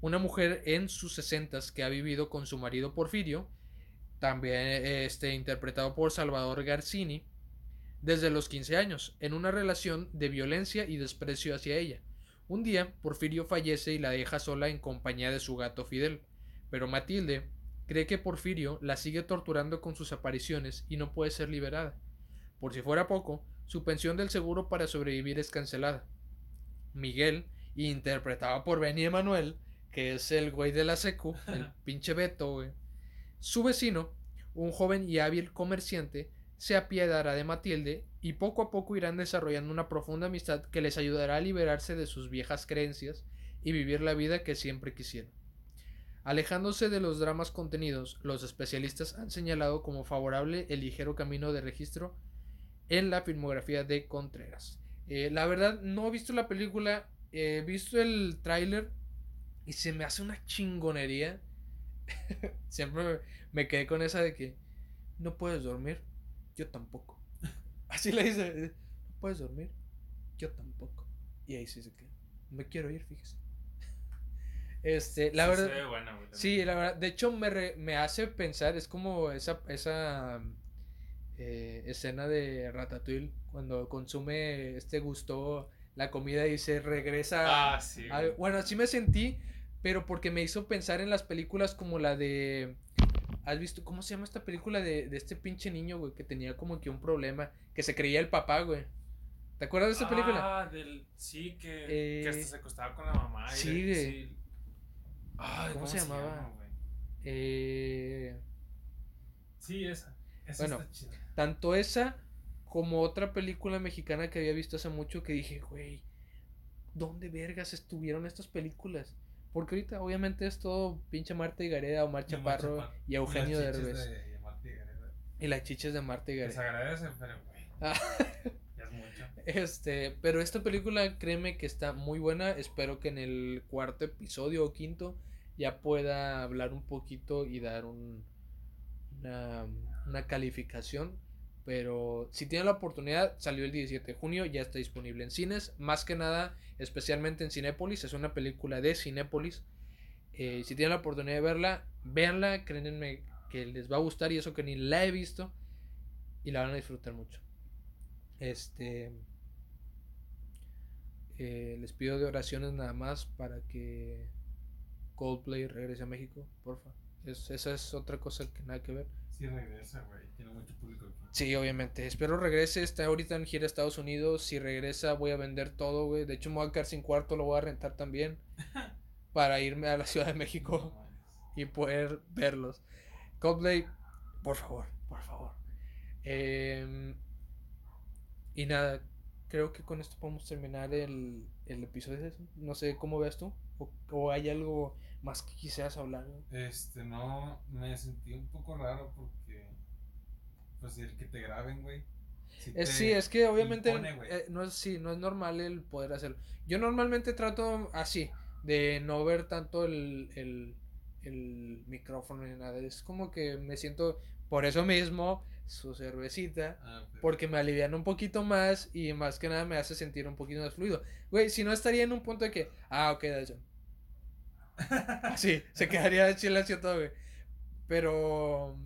Una mujer en sus sesentas que ha vivido con su marido Porfirio, también este, interpretado por Salvador Garcini, desde los 15 años, en una relación de violencia y desprecio hacia ella. Un día, Porfirio fallece y la deja sola en compañía de su gato Fidel, pero Matilde cree que Porfirio la sigue torturando con sus apariciones y no puede ser liberada. Por si fuera poco, su pensión del seguro para sobrevivir es cancelada. Miguel, interpretado por Benny Emanuel, que es el güey de la secu, el pinche Beto, güey. Su vecino, un joven y hábil comerciante, se apiadará de Matilde y poco a poco irán desarrollando una profunda amistad que les ayudará a liberarse de sus viejas creencias y vivir la vida que siempre quisieron. Alejándose de los dramas contenidos, los especialistas han señalado como favorable el ligero camino de registro en la filmografía de Contreras. Eh, la verdad, no he visto la película, he visto el tráiler y se me hace una chingonería. Siempre me quedé con esa de que no puedes dormir, yo tampoco. Así le dice, no puedes dormir, yo tampoco. Y ahí sí se queda. Me quiero ir, fíjese. Este, la verdad. sí, la verdad. De hecho, me, me hace pensar, es como esa, esa eh, escena de Ratatouille cuando consume este gusto la comida y se regresa. Ah, sí. bueno, así me sentí, pero porque me hizo pensar en las películas como la de. ¿Has visto cómo se llama esta película de, de este pinche niño, güey, que tenía como que un problema, que se creía el papá, güey? ¿Te acuerdas de esta película? Ah, del. Sí, que, que hasta se acostaba con la mamá. Sí, güey. Sí. ¿cómo, se, llamaba? eh. Sí, esa. esa bueno, tanto esa como otra película mexicana que había visto hace mucho que dije, güey, ¿dónde vergas estuvieron estas películas? Porque ahorita obviamente es todo pinche Marta y Gareda, Omar Chaparro y Eugenio Derbez. y las chiches de Marta y Gareda. Se agradece, pero güey. Ah. ya es mucho. Este, pero esta película, créeme que está muy buena. Espero que en el cuarto episodio o quinto ya pueda hablar un poquito y dar un, una, una calificación pero si tienen la oportunidad, salió el 17 de junio, ya está disponible en cines. Más que nada, especialmente en Cinépolis, es una película de Cinépolis. Eh, si tienen la oportunidad de verla, véanla, créanme que les va a gustar y eso que ni la he visto y la van a disfrutar mucho. Este eh, les pido de oraciones nada más para que Coldplay regrese a México, porfa. esa es otra cosa que nada que ver. Sí regresa, güey. Tiene mucho público aquí. Sí, obviamente. Espero regrese. Está ahorita en gira a Estados Unidos. Si regresa, voy a vender todo, güey. De hecho, me voy a quedar sin cuarto. Lo voy a rentar también. para irme a la Ciudad de México y poder verlos. Coldplay, por favor, por favor. Em, y nada, creo que con esto podemos terminar el, el episodio. No sé cómo ves tú. O, o hay algo más que quisieras hablar. Este, no, me sentí un poco raro porque, pues, el que te graben, güey. sí, es que obviamente eh, no, es, sí, no es normal el poder hacerlo. Yo normalmente trato así, de no ver tanto el, el, el micrófono ni nada. Es como que me siento, por eso mismo, su cervecita, ah, porque me alivian un poquito más y más que nada me hace sentir un poquito más fluido. Güey, si no estaría en un punto de que, ah, ok, eso Sí, se quedaría de silencio todo, güey. Pero,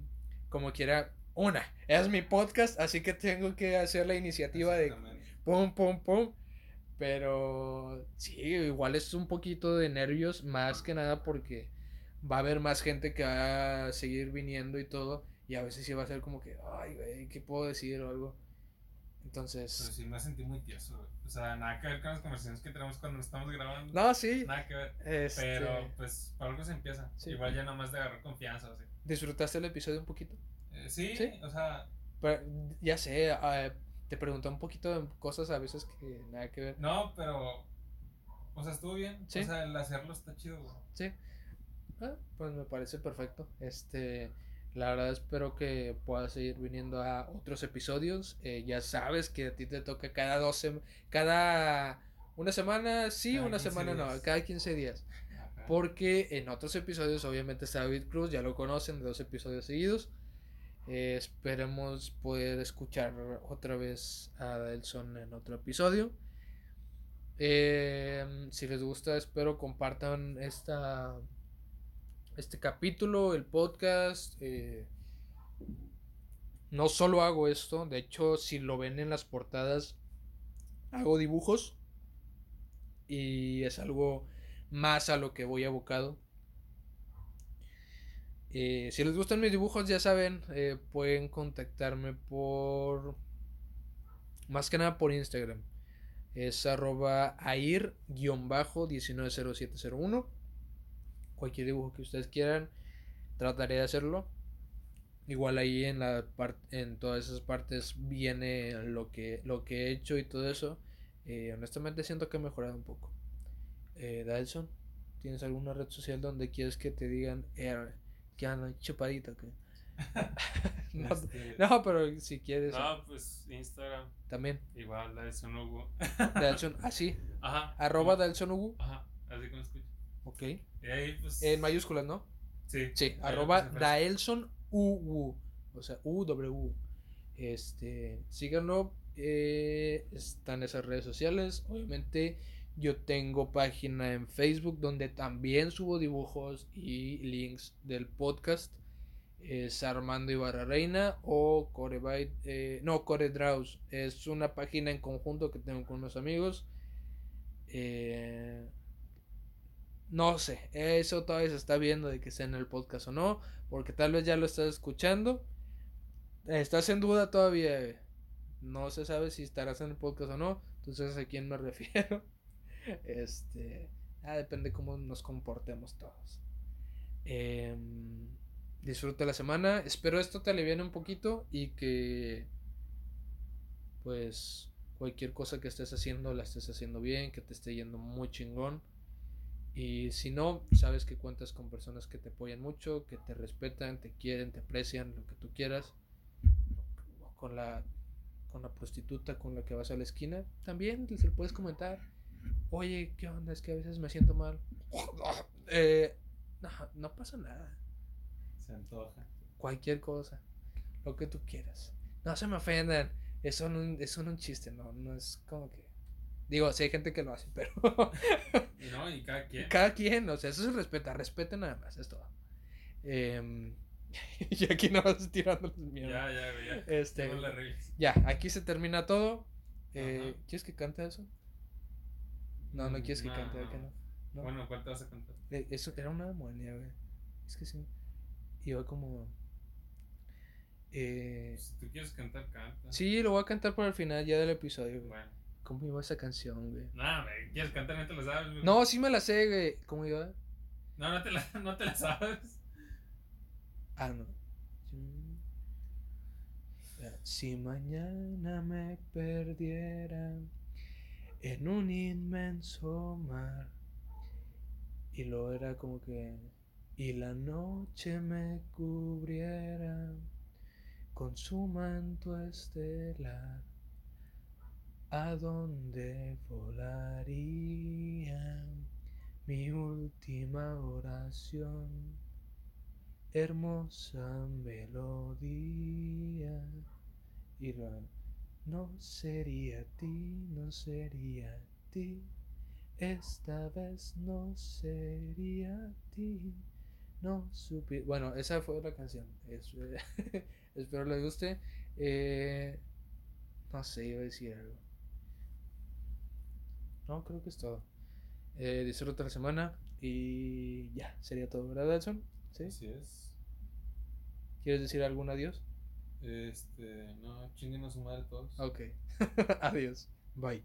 como quiera, una, es mi podcast, así que tengo que hacer la iniciativa de pum, pum, pum. Pero, sí, igual es un poquito de nervios, más que nada porque va a haber más gente que va a seguir viniendo y todo. Y a veces sí va a ser como que, ay, güey, ¿qué puedo decir o algo? Entonces. Pero sí me sentí muy tieso, güey. O sea, nada que ver con las conversaciones que tenemos cuando estamos grabando. No, sí. Nada que ver. Este... Pero, pues, para algo se empieza. Igual ya nomás de agarrar confianza. ¿Disfrutaste el episodio un poquito? Eh, sí, o sea. ya sé, uh, te pregunté un poquito de cosas a veces que nada que ver. No, pero. O sea, estuvo bien. ¿Sí? O sea, el hacerlo está chido, güey. Sí. Ah, pues me parece perfecto. Este. La verdad espero que puedas seguir viniendo a otros episodios. Eh, ya sabes que a ti te toca cada 12, cada una semana sí, una semana no, cada 15 días. Porque en otros episodios obviamente está David Cruz, ya lo conocen de dos episodios seguidos. Eh, esperemos poder escuchar otra vez a Delson en otro episodio. Eh, si les gusta, espero compartan esta este capítulo, el podcast. Eh, no solo hago esto, de hecho, si lo ven en las portadas, hago dibujos. Y es algo más a lo que voy abocado. Eh, si les gustan mis dibujos, ya saben, eh, pueden contactarme por... Más que nada por Instagram. Es arroba air-190701. Cualquier dibujo que ustedes quieran, trataré de hacerlo. Igual ahí en la en todas esas partes viene lo que, lo que he hecho y todo eso. Eh, honestamente siento que he mejorado un poco. Eh, Dalson, ¿tienes alguna red social donde quieres que te digan eh, que anda chupadito? Que... no, este, no, pero si quieres. No, pues Instagram. También. Igual, Dalson Hugo. Dalson, así. Ajá. Arroba Dalson Hugo. Ajá, así como escucho. Ok. Y ahí, pues... En mayúsculas, ¿no? Sí. Sí, arroba Daelson UU. O sea, UW. Este, síganlo. Eh, están esas redes sociales. Obviamente, yo tengo página en Facebook donde también subo dibujos y links del podcast. Es Armando Ibarra Reina o Corebyte, eh, no, Core Draws. Es una página en conjunto que tengo con unos amigos. Eh, no sé, eso todavía se está viendo de que sea en el podcast o no, porque tal vez ya lo estás escuchando. Estás en duda todavía. No se sabe si estarás en el podcast o no. Entonces a quién me refiero. Este. Ah, depende cómo nos comportemos todos. Eh, disfruta la semana. Espero esto te aliviane un poquito y que. Pues. Cualquier cosa que estés haciendo la estés haciendo bien, que te esté yendo muy chingón. Y si no, sabes que cuentas con personas que te apoyan mucho, que te respetan, te quieren, te aprecian, lo que tú quieras. Con la, con la prostituta con la que vas a la esquina, también se le puedes comentar. Oye, ¿qué onda? Es que a veces me siento mal. Eh, no, no pasa nada. Se antoja. Cualquier cosa. Lo que tú quieras. No se me ofendan. Eso no es un chiste, no, no es como que Digo, sí hay gente que lo hace, pero. no, y cada quien. Cada quien, o sea, eso se respeta, respeta nada más, es todo. Eh, y aquí no vas tirando los miedos. Ya, ya, ya. Este, ya, aquí se termina todo. Eh, ¿Quieres que cante eso? No, no quieres que cante, no. no. Bueno, ¿cuál te vas a cantar? Eh, eso era una demonia, güey. Es que sí. Iba como. Eh, si tú quieres cantar, canta. Sí, lo voy a cantar por el final ya del episodio, güey. Bueno. ¿Cómo iba esa canción, güey? No, güey, ¿quieres cantar? No te la sabes, güey. No, sí me la sé, güey. ¿Cómo iba? No, no te la, no te la sabes. Ah, no. Si mañana me perdiera en un inmenso mar y lo era como que y la noche me cubriera con su manto estelar ¿A dónde volaría mi última oración? Hermosa melodía. Y no sería ti, no sería ti. Esta vez no sería ti. No supe. Bueno, esa fue la canción. espero les guste. Eh, no sé, iba a decir algo. No, creo que es todo. Eh, disfruta la semana y ya, sería todo, ¿verdad, Edson? Sí. Así es. ¿Quieres decir algún adiós? Este, no, chinguen a su madre todos. Ok. adiós. Bye.